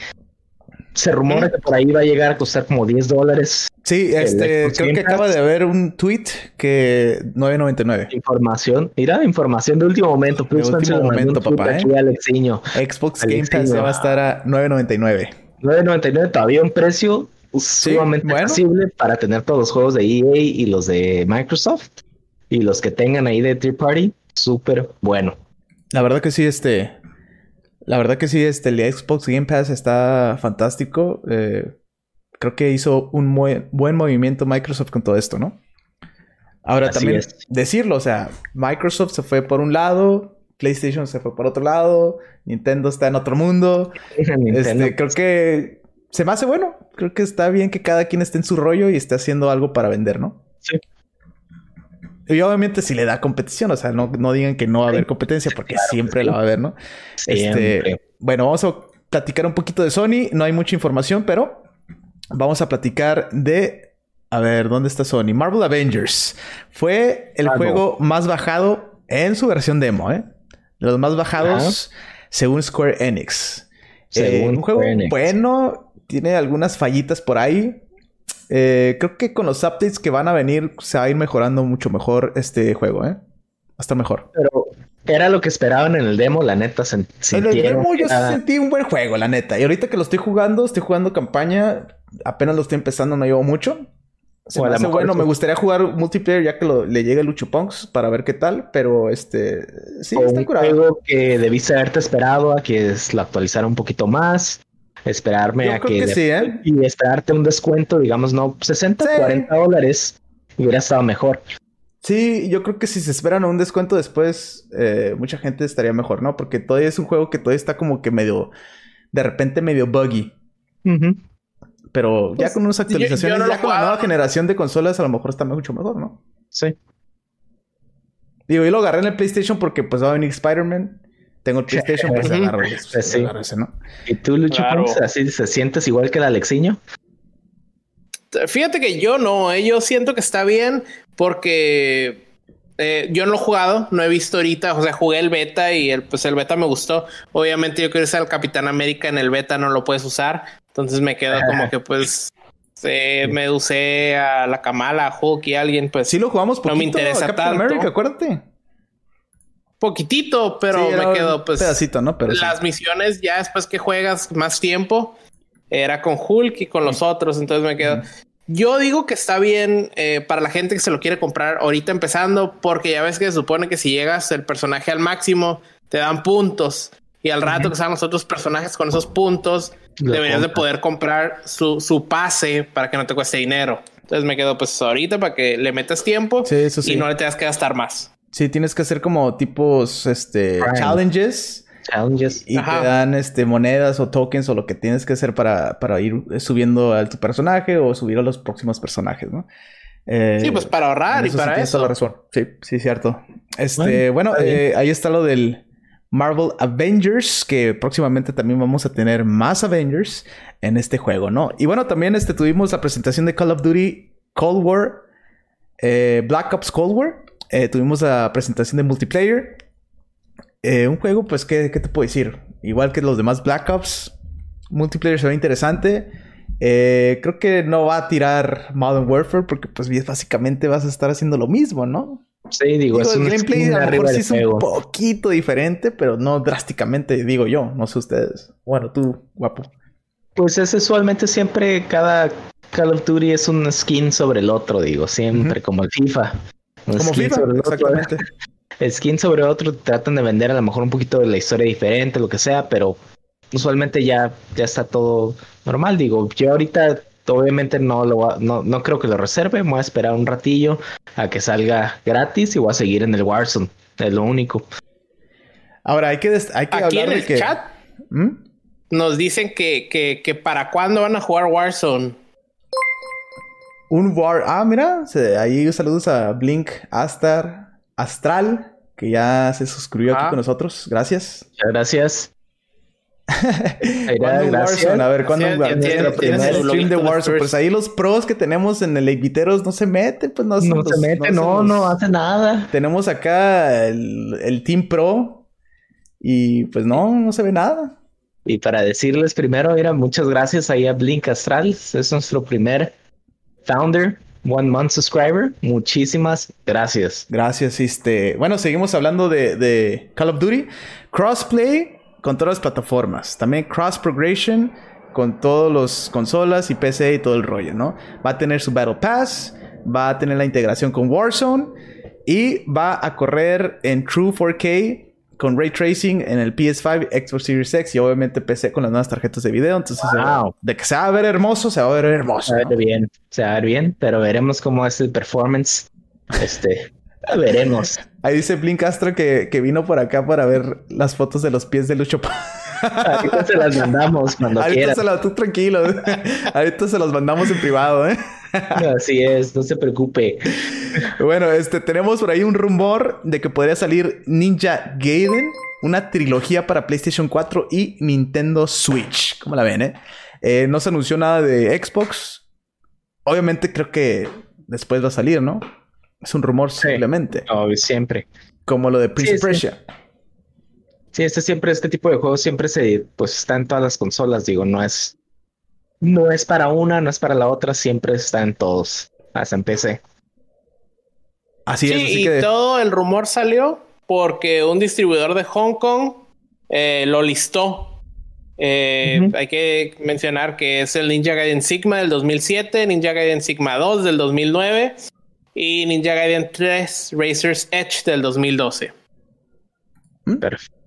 Se rumora que por ahí va a llegar a costar como 10 dólares. Sí, este, creo que acaba de haber un tweet que 9.99. Información, mira, información de último momento. De último momento, papá, ¿eh? Xbox Game Pass va a estar a 9.99. 9.99 todavía un precio sumamente accesible para tener todos los juegos de EA y los de Microsoft y los que tengan ahí de third party, súper bueno. La verdad que sí, este. La verdad que sí, este, el Xbox Game Pass está fantástico. Eh, creo que hizo un muy, buen movimiento Microsoft con todo esto, ¿no? Ahora también decirlo, o sea, Microsoft se fue por un lado, PlayStation se fue por otro lado, Nintendo está en otro mundo. Este, creo que se me hace bueno. Creo que está bien que cada quien esté en su rollo y esté haciendo algo para vender, ¿no? Sí. Y obviamente si le da competición, o sea, no, no digan que no va a haber competencia porque siempre la va a haber, ¿no? Este, bueno, vamos a platicar un poquito de Sony. No hay mucha información, pero vamos a platicar de... A ver, ¿dónde está Sony? Marvel Avengers. Fue el juego más bajado en su versión demo, ¿eh? De los más bajados según Square Enix. Eh, un juego bueno, tiene algunas fallitas por ahí. Eh, creo que con los updates que van a venir se va a ir mejorando mucho mejor este juego, ¿eh? Hasta mejor. Pero era lo que esperaban en el demo, la neta. en el demo yo sentí un buen juego, la neta. Y ahorita que lo estoy jugando, estoy jugando campaña. Apenas lo estoy empezando, no llevo mucho. Se me hace bueno, me gustaría jugar multiplayer ya que le llegue el Lucho Punks para ver qué tal, pero este sí, está curado. Un juego que debiste haberte esperado a que lo actualizara un poquito más esperarme a que, ¿eh? y esperarte un descuento, digamos, no 60, 40 dólares, hubiera estado mejor. Sí, yo creo que si se esperan un descuento después, eh, mucha gente estaría mejor, ¿no? Porque todavía es un juego que todavía está como que medio, de repente medio buggy. Pero ya pues, con unas actualizaciones, ya con la nueva generación de consolas, a lo mejor está mucho mejor, ¿no? Sí. Digo, yo lo agarré en el PlayStation porque pues va a venir Spider-Man. Tengo el PlayStation, pues agarro, pues, ese, ¿no? ¿Y tú, Lucho, así se sientes igual que el Alexiño? Fíjate que yo no, eh, yo siento que está bien porque eh, yo no lo he jugado, no he visto ahorita, o sea, jugué el beta y el, pues el beta me gustó. Obviamente yo quiero usar al Capitán América en el beta, no lo puedes usar, entonces me quedo como que pues me usé a la Kamala, a Hulk y a alguien, pues sí lo jugamos poquito, no me interesa Capitán América, acuérdate poquitito, pero me quedo pues pedacito, ¿no? Pero las misiones ya después que juegas más tiempo era con Hulk y con los otros, entonces me quedo. Yo digo que está bien eh, para la gente que se lo quiere comprar ahorita empezando, porque ya ves que se supone que si llegas el personaje al máximo te dan puntos y al rato que sean los otros personajes con esos puntos deberías de poder comprar su, su pase para que no te cueste dinero. Entonces me quedo pues ahorita para que le metas tiempo y no le tengas que gastar más. Sí, tienes que hacer como tipos, este, challenges. Challenges. Y te dan, este, monedas o tokens o lo que tienes que hacer para, para ir subiendo a tu personaje o subir a los próximos personajes, ¿no? Eh, sí, pues para ahorrar y para eso. la razón. Sí, sí, cierto. Este, bueno, eh, ahí está lo del Marvel Avengers, que próximamente también vamos a tener más Avengers en este juego, ¿no? Y bueno, también este, tuvimos la presentación de Call of Duty Cold War, eh, Black Ops Cold War. Eh, tuvimos la presentación de multiplayer. Eh, un juego, pues, ¿qué, te puedo decir? Igual que los demás Black Ops, multiplayer se ve interesante. Eh, creo que no va a tirar Modern Warfare porque, pues, básicamente vas a estar haciendo lo mismo, ¿no? Sí, digo, es el gameplay a lo mejor sí es un poquito diferente, pero no drásticamente, digo yo, no sé ustedes. Bueno, tú, guapo. Pues es usualmente siempre cada Call of Duty es un skin sobre el otro, digo, siempre como el FIFA. Como FIFA, exactamente. skin sobre otro tratan de vender a lo mejor un poquito de la historia diferente, lo que sea, pero usualmente ya, ya está todo normal. Digo, yo ahorita Obviamente no lo va- no, no creo que lo reserve. Voy a esperar un ratillo a que salga gratis y voy a seguir en el Warzone. Es lo único. Ahora, hay que, hay que Aquí hablar en de el que... chat ¿Mm? nos dicen que, que, que para cuándo van a jugar Warzone. Un War... Ah, mira. se- ahí saludos a Blink Astar Astral, que ya se suscribió aquí Ah. con nosotros. Gracias. Muchas gracias. ¿Cuándo. Warzone? A ver, ¿cuándo Warzone? Nuestro primer stream de Warzone. Pues ahí los pros que tenemos en el Viteros no se meten, pues no, No los- se mete, no, los- no hace nada. Tenemos acá el, el Team Pro y pues no, no se ve nada. Y para decirles primero, mira, muchas gracias ahí a Blink Astral. Es nuestro primer founder, one month subscriber. Muchísimas gracias. Gracias, este. Bueno, seguimos hablando de, de Call of Duty. Crossplay con todas las plataformas. También cross progression con todas las consolas y PC y todo el rollo, ¿no? Va a tener su Battle Pass, va a tener la integración con Warzone y va a correr en True 4K con ray tracing en el PS5, Xbox Series X y obviamente PC con las nuevas tarjetas de video. Entonces, eh, Wow. de que se va a ver hermoso, se va a ver hermoso. Se va a ¿no? ver bien, se va a ver bien, pero veremos cómo es el performance. Este, veremos. Ahí dice Blink Castro que, que vino por acá para ver las fotos de los pies de Lucho. Ahorita se las mandamos cuando Ahorita quieran. se las... Tú tranquilo. Ahorita se los mandamos en privado, ¿eh? Así es, no se preocupe. Bueno, este... Tenemos por ahí un rumor de que podría salir Ninja Gaiden. Una trilogía para PlayStation 4 y Nintendo Switch. ¿Cómo la ven, eh? Eh, No se anunció nada de Xbox. Obviamente creo que después va a salir, ¿no? Es un rumor simplemente. No, siempre. Como lo de Prince Sí, of sí. Sí, este siempre, este tipo de juegos siempre se, pues está en todas las consolas, digo, no es, no es para una, no es para la otra, siempre está en todos, hasta en PC. Así Sí, es, así y que... todo el rumor salió porque un distribuidor de Hong Kong eh, lo listó. Eh. Hay que mencionar que es el Ninja Gaiden Sigma del 2007, Ninja Gaiden Sigma 2 del 2009 y Ninja Gaiden 3 Razor's Edge del 2012. Perfecto.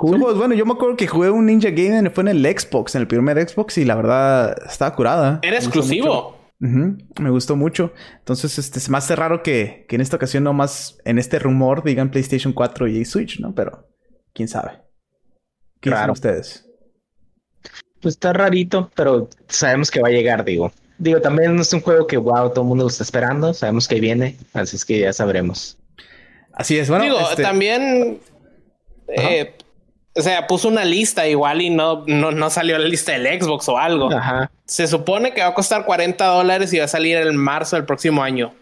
Son juegos- bueno, yo me acuerdo que jugué un Ninja Gaiden, fue en el Xbox, en el primer Xbox, y la verdad estaba curada. Era Me exclusivo. Me gustó mucho. Entonces, este, se me hace raro que, que en esta ocasión nomás en este rumor digan PlayStation 4 y Switch, ¿no? Pero, quién sabe. ¿Qué dicen Claro. ustedes? Pues está rarito, pero sabemos que va a llegar, digo. Digo, también no es un juego que, wow, todo el mundo lo está esperando, sabemos que viene, así es que ya sabremos. Así es, bueno. Digo, este, también. eh, o sea, puso una lista igual y no, no, no salió la lista del Xbox o algo. Ajá. Se supone que va a costar 40 dólares y va a salir en marzo del próximo año.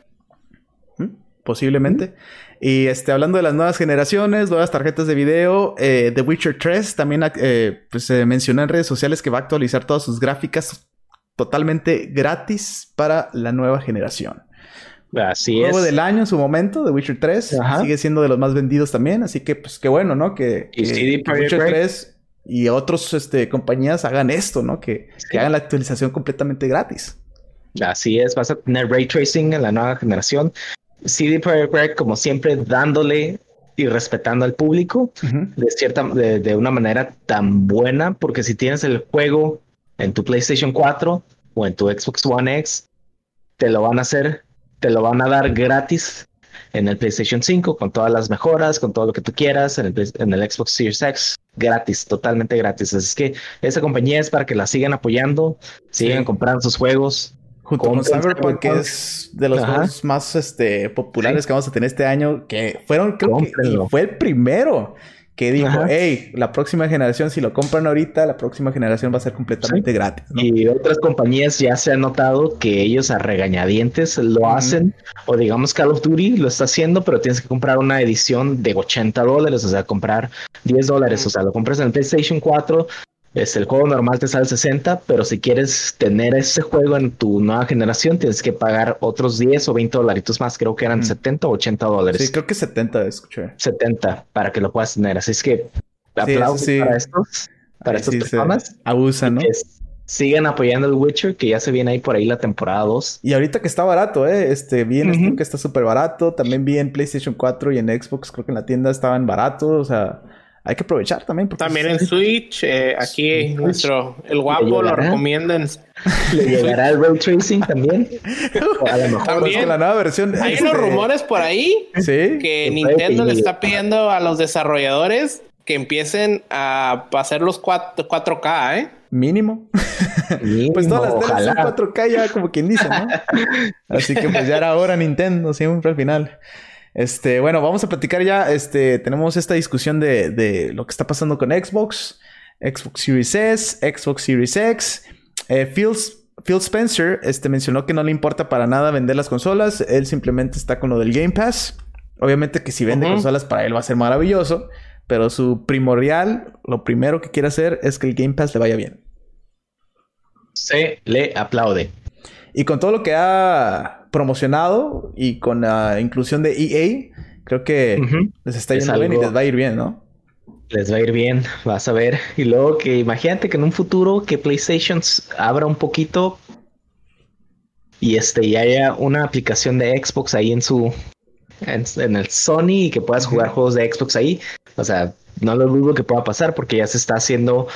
¿Mm? Posiblemente. Y este, hablando de las nuevas generaciones, nuevas tarjetas de video, eh, The Witcher 3 también eh, pues, se mencionó en redes sociales que va a actualizar todas sus gráficas totalmente gratis para la nueva generación. Así Juego es. del año en su momento, The Witcher 3. Ajá. Sigue siendo de los más vendidos también. Así que, pues, qué bueno, ¿no? Que, CD que Witcher Projekt 3 y otros este, compañías hagan esto, ¿no? Que, Sí. que hagan la actualización completamente gratis. Así es, vas a tener ray tracing en la nueva generación. CD Projekt Red, como siempre, dándole y respetando al público de cierta, de, de una manera tan buena, porque si tienes el juego en tu PlayStation 4 o en tu Xbox One X, te lo van a hacer, te lo van a dar gratis en el PlayStation 5 con todas las mejoras, con todo lo que tú quieras, en el, en el Xbox Series X, gratis, totalmente gratis. Así es que esa compañía es para que la sigan apoyando, sigan Sí. comprando sus juegos. Junto con Cyberpunk, que es de los Ajá. juegos más este, populares Sí. que vamos a tener este año, que fueron, creo que Cómprenlo. fue el primero que dijo, Ajá. hey, la próxima generación, si lo compran ahorita, la próxima generación va a ser completamente gratis. ¿no? Y otras compañías ya se ha notado que ellos a regañadientes lo hacen, o digamos Call of Duty lo está haciendo, pero tienes que comprar una edición de 80 dólares, o sea, comprar 10 dólares, o sea, lo compras en el PlayStation 4, es el juego normal te sale 60, pero si quieres tener ese juego en tu nueva generación, tienes que pagar otros 10 o 20 dolaritos más, creo que eran Ujú. 70 o 80 dólares. Sí, creo que 70 escuché. 70 para que lo puedas tener, así es que aplausos sí. para estos, para Ahí estas sí personas. abusan, ¿no? sigan apoyando el Witcher, que ya se viene ahí por ahí la temporada 2. Y ahorita que está barato, ¿eh? Este, vi en Ujú. Steam que está súper barato. También vi en PlayStation 4 y en Xbox, creo que en la tienda estaban baratos. O sea, hay que aprovechar también. También en Switch, eh, aquí nuestro, el guapo lo recomiendan. ¿Le llegará el ray tracing también? a lo mejor también, la nueva versión. Hay unos este, rumores por ahí ¿Sí? que Nintendo le está pidiendo a los desarrolladores que empiecen a hacer los 4, 4K, ¿eh? Mínimo. pues todas las telas son 4K ya, como quien dice, ¿no? Así que pues ya era hora Nintendo, siempre al final. Este, bueno, vamos a platicar ya. Este, tenemos esta discusión de, de lo que está pasando con Xbox, Xbox Series S, Xbox Series X. Eh, Phil, Phil, Spencer este, mencionó que no le importa para nada vender las consolas. Él simplemente está con lo del Game Pass. Obviamente que si vende consolas para él va a ser maravilloso. Pero su primordial, lo primero que quiere hacer es que el Game Pass le vaya bien. Se le aplaude. Y con todo lo que ha promocionado y con la inclusión de EA, creo que les está yendo bien y les va a ir bien, ¿no? Les va a ir bien, vas a ver. Y luego que imagínate que en un futuro que PlayStation abra un poquito y este y haya una aplicación de Xbox ahí en su en, el Sony y que puedas jugar juegos de Xbox ahí. O sea, no lo dudo que pueda pasar porque ya se está haciendo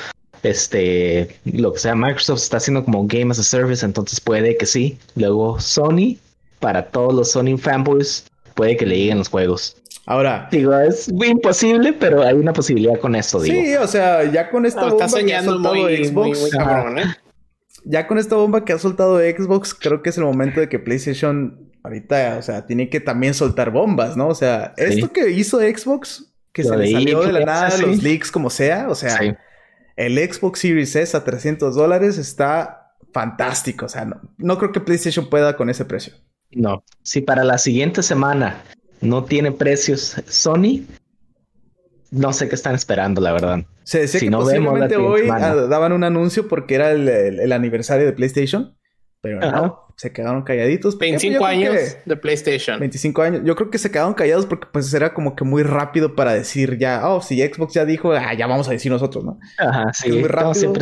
este lo que sea Microsoft está haciendo como Game as a Service, entonces puede que sí. Luego Sony para todos los Sony fanboys puede que le lleguen los juegos. Ahora, digo, es imposible, pero hay una posibilidad con esto, digo. Sí, o sea, ya con esta bomba que ha soltado Xbox, ¿eh? ya con esta bomba que ha soltado Xbox, creo que es el momento de que PlayStation ahorita, o sea, tiene que también soltar bombas, ¿no? O sea, esto que hizo Xbox, que se le salió de la nada, los leaks como sea, o sea, el Xbox Series S a 300 dólares está fantástico, o sea, no, no creo que PlayStation pueda con ese precio. No, si para la siguiente semana no tiene precios Sony, no sé qué están esperando, la verdad. Se decía que posiblemente hoy daban un anuncio porque era el, aniversario de PlayStation, pero no, se quedaron calladitos. 25 pues, años de PlayStation. 25 años. Yo creo que se quedaron callados porque pues era como que muy rápido para decir ya, oh, si Xbox ya dijo, ah, ya vamos a decir nosotros, ¿no? Ajá, sí. muy rápido.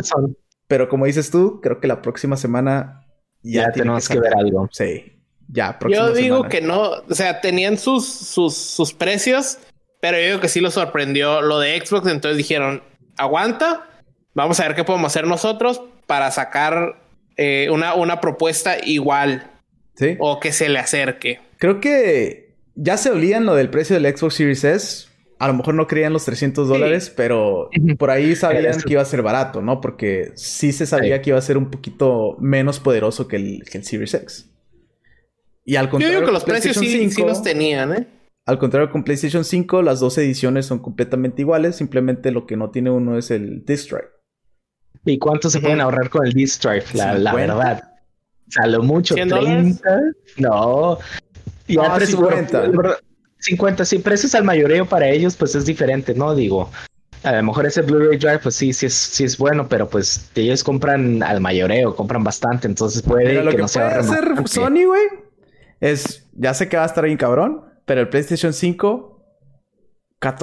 Pero como dices tú, creo que la próxima semana ya, tenemos que, ver algo. Sí. Ya, Yo digo que no, o sea, tenían sus, sus, sus precios, pero yo digo que sí lo sorprendió lo de Xbox, entonces dijeron, aguanta, vamos a ver qué podemos hacer nosotros para sacar eh, una, una propuesta igual. Sí. O que se le acerque. Creo que ya se olían lo del precio del Xbox Series S. A lo mejor no creían los 300 dólares, pero por ahí sabían que iba a ser barato, ¿no? Porque sí se sabía que iba a ser un poquito menos poderoso que el, que el Series X. Y al contrario, Yo digo que los precios sí, sí los tenían, ¿eh? Al contrario, con PlayStation 5, las dos ediciones son completamente iguales. Simplemente lo que no tiene uno es el disc drive. ¿Y cuánto se pueden ahorrar con el disc drive? La, la verdad. O sea, lo mucho, 30. No. Y no, 50. 50. Si precios al mayoreo para ellos, pues es diferente, ¿no? Digo, a lo mejor ese Blu-ray Drive, pues sí, sí es, sí es bueno, pero pues ellos compran al mayoreo, compran bastante, entonces puede que, no sea puede hacer Sony, güey, es, ya sé que va a estar bien cabrón, pero el PlayStation 5,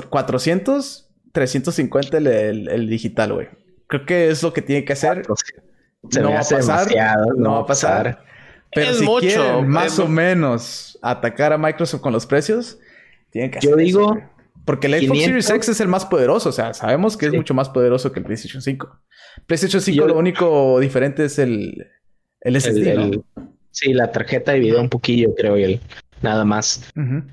400, 350 el, el, digital, güey. Creo que es lo que tiene que hacer. no, va a pasar, no, va a pasar. Pero si mucho, más o menos atacar a Microsoft con los precios, tienen que hacer Yo digo... porque el Xbox Series X es el más poderoso. O sea, sabemos que es mucho más poderoso que el PlayStation 5. PlayStation 5 lo único diferente es el, el SSD, Sí, la tarjeta de video un poquillo, creo, y el nada más.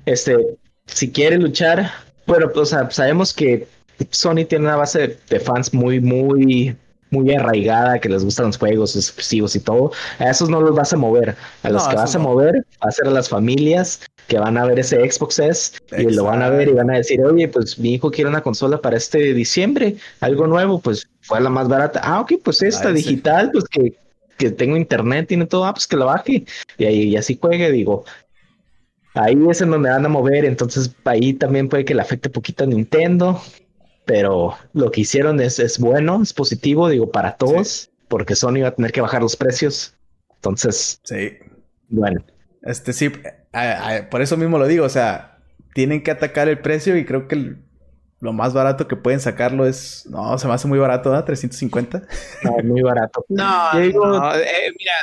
Este, si quiere luchar, bueno, pues, o sea, sabemos que Sony tiene una base de fans muy, muy, muy arraigada, que les gustan los juegos exclusivos y todo. A esos no los vas a mover. A los que vas a mover va a ser a las familias que van a ver ese Xbox S y lo van a ver y van a decir, oye, pues mi hijo quiere una consola para este diciembre, algo nuevo, pues fue la más barata. Ah, ok, pues esta digital, pues que que tengo internet, tiene todo, ah, pues que lo baje y ahí y así juegue, digo. Ahí es en donde van a mover, entonces ahí también puede que le afecte poquito a Nintendo, pero lo que hicieron es, es bueno, es positivo, digo, para todos, porque Sony va a tener que bajar los precios. Entonces, sí. Bueno. Este sí, por eso mismo lo digo, o sea, tienen que atacar el precio y creo que el, lo más barato que pueden sacarlo es. No, se me hace muy barato, ¿no? 350. No, muy barato. no, eh, mira,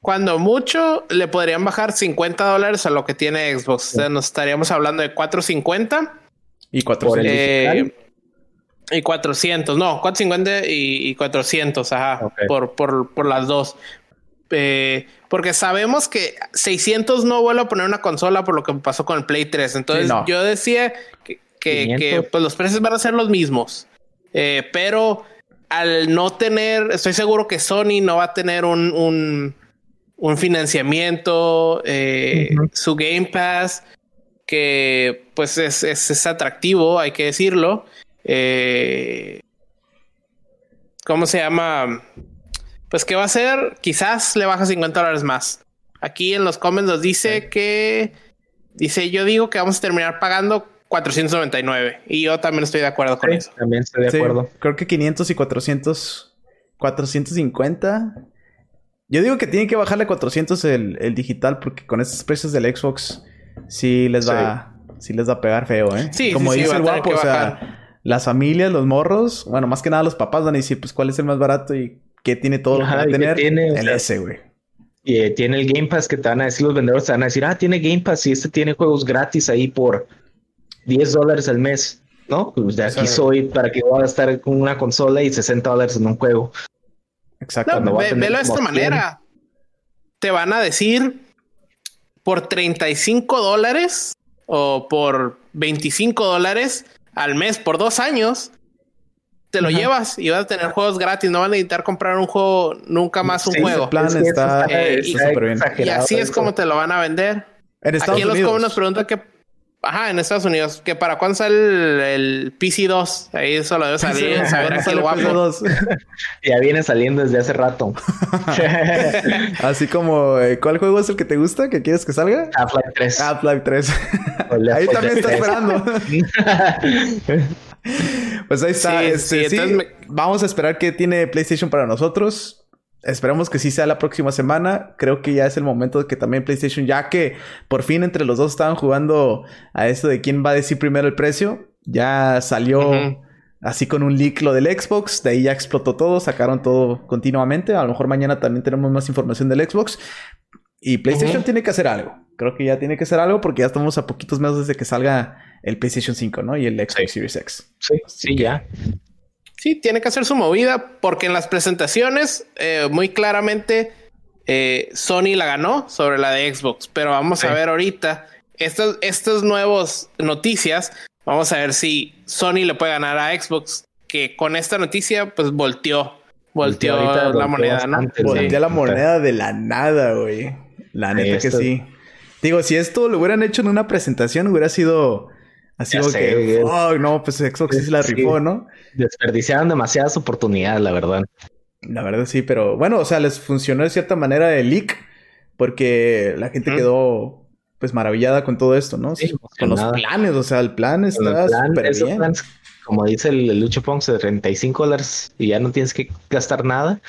cuando mucho le podrían bajar 50 dólares a lo que tiene Xbox. O sea, nos estaríamos hablando de 450. Y 400. Eh, Y 400, no, 450 y, y 400, ajá, por, por, por las dos. Eh, porque sabemos que 600 no vuelve a poner una consola por lo que pasó con el Play 3. Entonces Sí, no. yo decía que, que, 500. que, pues los precios van a ser los mismos. Eh, pero al no tener, estoy seguro que Sony no va a tener un, un, un financiamiento, eh, su Game Pass, que pues es, es, es atractivo, hay que decirlo. Eh, ¿Cómo se llama? Pues que va a ser, quizás le baja 50 dólares más. Aquí en los comments nos dice que dice yo digo que vamos a terminar pagando 499 y yo también estoy de acuerdo con Sí, eso. También estoy de Sí, acuerdo. creo que 500 y 400. 450. Yo digo que tienen que bajarle a 400 el, el digital porque con estos precios del Xbox sí les va, sí. les va a pegar feo, ¿eh? Sí, Como dice el guapo, o sea, bajar. Las familias, los morros, bueno, más que nada los papás van a decir, pues, ¿cuál es el más barato y qué tiene todo lo que va a ¿y qué tener? tiene? O el sea, S, güey. Y eh, tiene el Game Pass que te van a decir los vendedores, te van a decir, ah, tiene Game Pass y este tiene juegos gratis ahí por 10 dólares al mes. ¿No? Pues de aquí sea, soy para que voy a estar con una consola y 60 dólares en un juego. Exacto. No, ve- velo de esta manera. Te van a decir por 35 dólares o por 25 dólares al mes por dos años. Te lo Ajá. llevas y vas a tener juegos gratis. No van a necesitar comprar un juego, nunca más un Sí, juego. ese plan Es que eso está eh, está. Y así es como te lo van a vender. En Estados Aquí en los Unidos. nos preguntan que. Ajá, en Estados Unidos. Que para cuándo sale el, el PC2. Ahí eso lo debe salir. Sí, saber aquí el guapo. PS2. Ya viene saliendo desde hace rato. Así como, eh, ¿cuál juego es el que te gusta? ¿Que quieres que salga? Half-Life 3. Half-Life 3. O Left Ahí 4 también está esperando. Pues ahí está. Sí, este, sí, entonces me- Vamos a esperar que tiene PlayStation para nosotros. Esperamos que sí sea la próxima semana. Creo que ya es el momento de que también PlayStation, ya que por fin entre los dos estaban jugando a esto de quién va a decir primero el precio, ya salió así con un leak lo del Xbox. De ahí ya explotó todo, sacaron todo continuamente. A lo mejor mañana también tenemos más información del Xbox. Y PlayStation tiene que hacer algo. Creo que ya tiene que hacer algo porque ya estamos a poquitos meses de que salga el PlayStation 5, ¿no? Y el Xbox Sí. Series X. Sí, sí, ya. Sí, tiene que hacer su movida porque en las presentaciones eh, muy claramente eh, Sony la ganó sobre la de Xbox, pero vamos Sí. a ver ahorita estas estas nuevas noticias, vamos a ver si Sony le puede ganar a Xbox, que con esta noticia pues volteó, volteó Volteó la volteó moneda. Voltea la moneda de la nada, güey. La neta que sí. Digo, si esto lo hubieran hecho en una presentación, hubiera sido así Ya como sé, que, no, pues Xbox sí se la Sí. rifó, ¿no? Desperdiciaron demasiadas oportunidades, la verdad. La verdad sí, pero bueno, o sea, les funcionó de cierta manera el leak porque la gente quedó pues maravillada con todo esto, ¿no? Sí, con los planes, o sea, el plan está súper bien. como dice el, el Lucho Ponce, de 35 dólares y ya no tienes que gastar nada.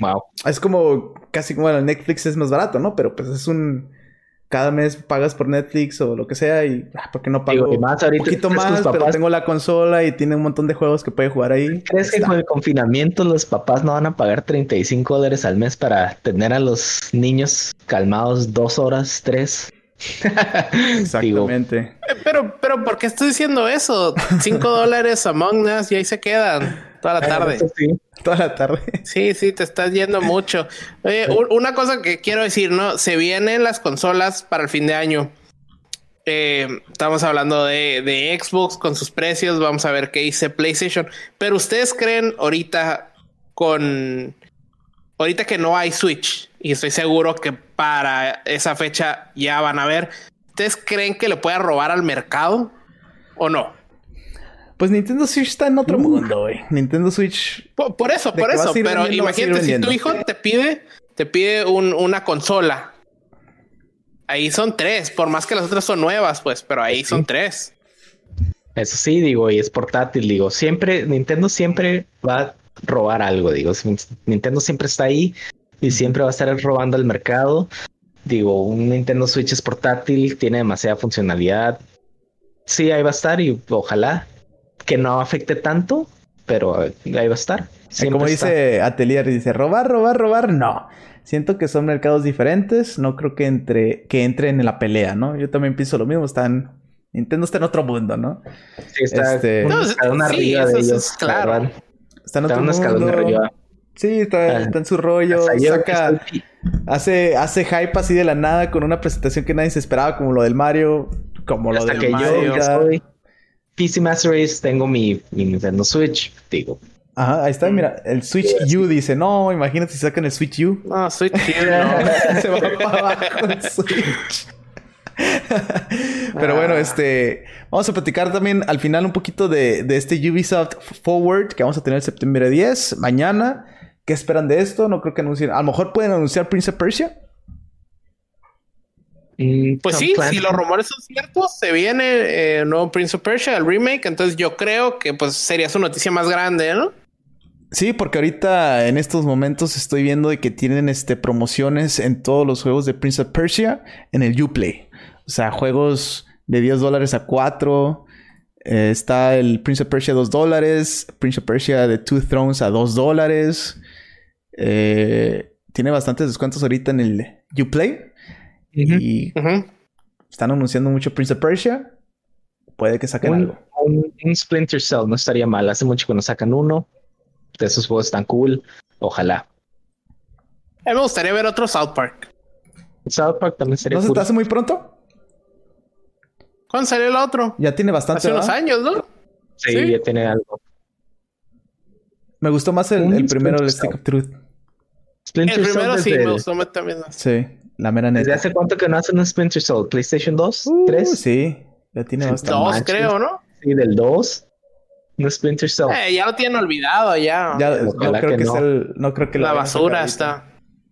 Wow. Es como casi como bueno, Netflix es más barato, ¿no? Pero pues es un cada mes pagas por Netflix o lo que sea y ah, ¿por qué no pago Digo, y más un ahorita poquito ¿crees que más? Pero tengo la consola y tiene un montón de juegos que puede jugar ahí. ¿Crees que con el confinamiento los papás no van a pagar 35 dólares al mes para tener a los niños calmados dos horas, tres? Exactamente. Eh, Pero, pero, ¿por qué estás diciendo eso? Cinco dólares Among Us y ahí se quedan toda la tarde. eso sí. Toda la tarde. Sí, sí, te estás yendo mucho. Oye, una cosa que quiero decir, ¿no? Se vienen las consolas para el fin de año. Eh, estamos hablando de, de Xbox con sus precios. Vamos a ver qué dice PlayStation. Pero ustedes creen ahorita con... Ahorita que no hay Switch y estoy seguro que para esa fecha ya van a ver. ¿Ustedes creen que le pueda robar al mercado o no? Pues Nintendo Switch está en otro mundo, güey. Nintendo Switch. Por, por eso, por eso. Pero vendiendo, imagínate, si tu hijo te pide, te pide un- una consola. Ahí son tres, por más que las otras son nuevas, pues, pero ahí son tres. Eso sí, digo, y es portátil, digo, siempre, Nintendo siempre va a robar algo, digo, Nintendo siempre está ahí y siempre va a estar robando al mercado. Digo, un Nintendo Switch es portátil, tiene demasiada funcionalidad. Sí, ahí va a estar y ojalá que no afecte tanto, pero ahí va a estar. Siempre Como está. dice Atelier, dice robar, robar, robar. No. Siento que son mercados diferentes. No creo que entre que entren en la pelea, ¿no? Yo también pienso lo mismo. Están Nintendo está en otro mundo, ¿no? Sí, está, Este- un No, escalón sí, arriba de es ellos. claro. verdad. Está en Está otro un escalón mundo. arriba. Sí, está, Ah. está en su rollo. Saca, hace, hace hype así de la nada con una presentación que nadie se esperaba, como lo del Mario, como lo hasta del que Mario. yo que soy PC Master Race tengo mi, mi Nintendo Switch, digo. Ajá, ahí está, mira, el Switch U dice, no, imagínate si sacan el Switch U. No, Switch U, no. Se va para abajo el Switch. Pero bueno, este. Vamos a platicar también al final un poquito de, de este Ubisoft Forward que vamos a tener el septiembre 10, mañana. ¿Qué esperan de esto? No creo que anuncien. A lo mejor pueden anunciar Prince of Persia. Mm, Pues Tom sí, Clancy. si los rumores son ciertos, se viene eh, nuevo Prince of Persia, el remake, entonces yo creo que pues sería su noticia más grande, ¿no? Sí, porque ahorita en estos momentos estoy viendo de que tienen este, promociones en todos los juegos de Prince of Persia en el Uplay. O sea, juegos de 10 dólares a 4. Eh, está el Prince of Persia 2 dólares. Prince of Persia de Two Thrones a 2 dólares. Eh, tiene bastantes descuentos ahorita en el Uplay. Y están anunciando mucho Prince of Persia. Puede que saquen un, algo. un- un Splinter Cell no estaría mal. Hace mucho que nos sacan uno. De esos juegos tan cool. Ojalá. A mí me gustaría ver otro South Park. South Park también sería ¿No se cool. te hace muy pronto? ¿Cuándo salió el otro? Ya tiene bastante. Hace unos años, ¿no? Sí, Sí. ya tiene algo. Me gustó más el, primero, el Stick of Truth. Splinter El Cell primero sí desde, me gustó más también. Sí, la mera ¿Desde neta. hace cuánto que no hacen un Splinter Cell? ¿PlayStation 2? Uh, ¿3? Sí, ya tiene Sí, bastante. Dos, manches. creo, ¿no? Sí, del 2. Un Splinter Cell. Eh, ya lo tienen olvidado ya. Ya, no creo que, que sea no. el- no creo que la basura está.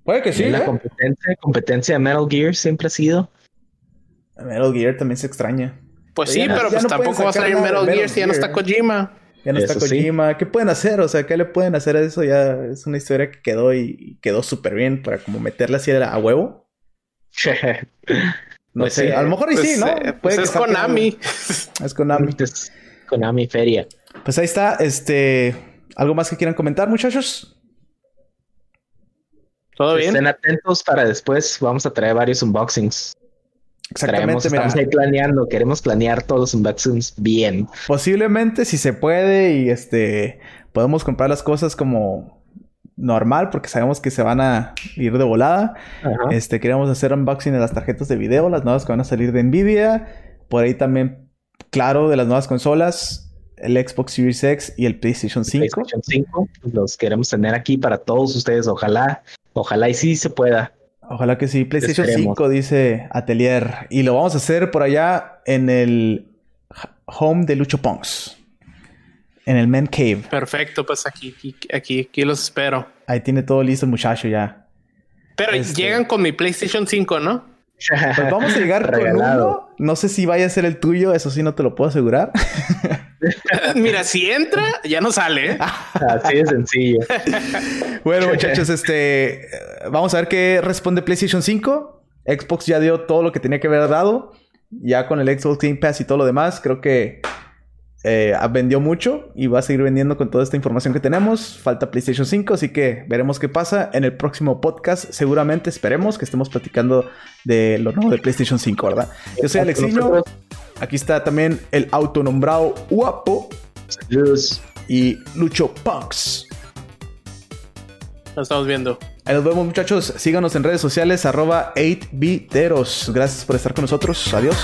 Puede que sí, la ¿eh? competencia, competencia de Metal Gear siempre ha sido. Metal Gear también se extraña. Pues sí, pero ya pues no tampoco va a salir Metal Metal Gear si ya no está Kojima. Ya no está sí. Kojima. ¿Qué pueden hacer? O sea, ¿qué le pueden hacer a eso? Ya es una historia que quedó y, y quedó súper bien para como meterla así a, a huevo. No Pues sé, sí, a lo mejor y Pues, sí, ¿no? eh, Puede pues que es Konami. algo. Es Konami. Es Konami Feria. Pues ahí está, este... ¿Algo más que quieran comentar, muchachos? ¿Todo bien? Estén atentos para después. Vamos a traer varios unboxings. Traemos, Exactamente, mira. estamos ahí planeando. Queremos planear todos los unboxings bien. Posiblemente si se puede y este podemos comprar las cosas como normal porque sabemos que se van a ir de volada. Ajá. Este queremos hacer unboxing de las tarjetas de video, las nuevas que van a salir de Nvidia, por ahí también claro de las nuevas consolas, el Xbox Series X y el PlayStation 5. PlayStation 5. Los queremos tener aquí para todos ustedes. Ojalá, ojalá y sí se pueda. Ojalá que sí, PlayStation Esperemos. 5 dice Atelier y lo vamos a hacer por allá en el home de Lucho Pongs. En el Man Cave. Perfecto, pues aquí, aquí, aquí, aquí los espero. Ahí tiene todo listo el muchacho ya. Pero Este- llegan con mi PlayStation 5, ¿no? Pues vamos a llegar con Regalado. uno. No sé si vaya a ser el tuyo, eso sí no te lo puedo asegurar. Mira, si entra, ya no sale. ¿eh? Así de sencillo. bueno, muchachos, este vamos a ver qué responde PlayStation 5. Xbox ya dio todo lo que tenía que haber dado. Ya con el Xbox Game Pass y todo lo demás, creo que eh, vendió mucho y va a seguir vendiendo con toda esta información que tenemos. Falta PlayStation 5, así que veremos qué pasa en el próximo podcast. Seguramente esperemos que estemos platicando de lo nuevo de PlayStation 5, ¿verdad? Yo soy Alexiño. Aquí está también el autonombrado Guapo Saludos. y Lucho Punks. Lo estamos viendo. Ahí nos vemos, muchachos. Síganos en redes sociales, arroba 8biteros. Gracias por estar con nosotros. Adiós.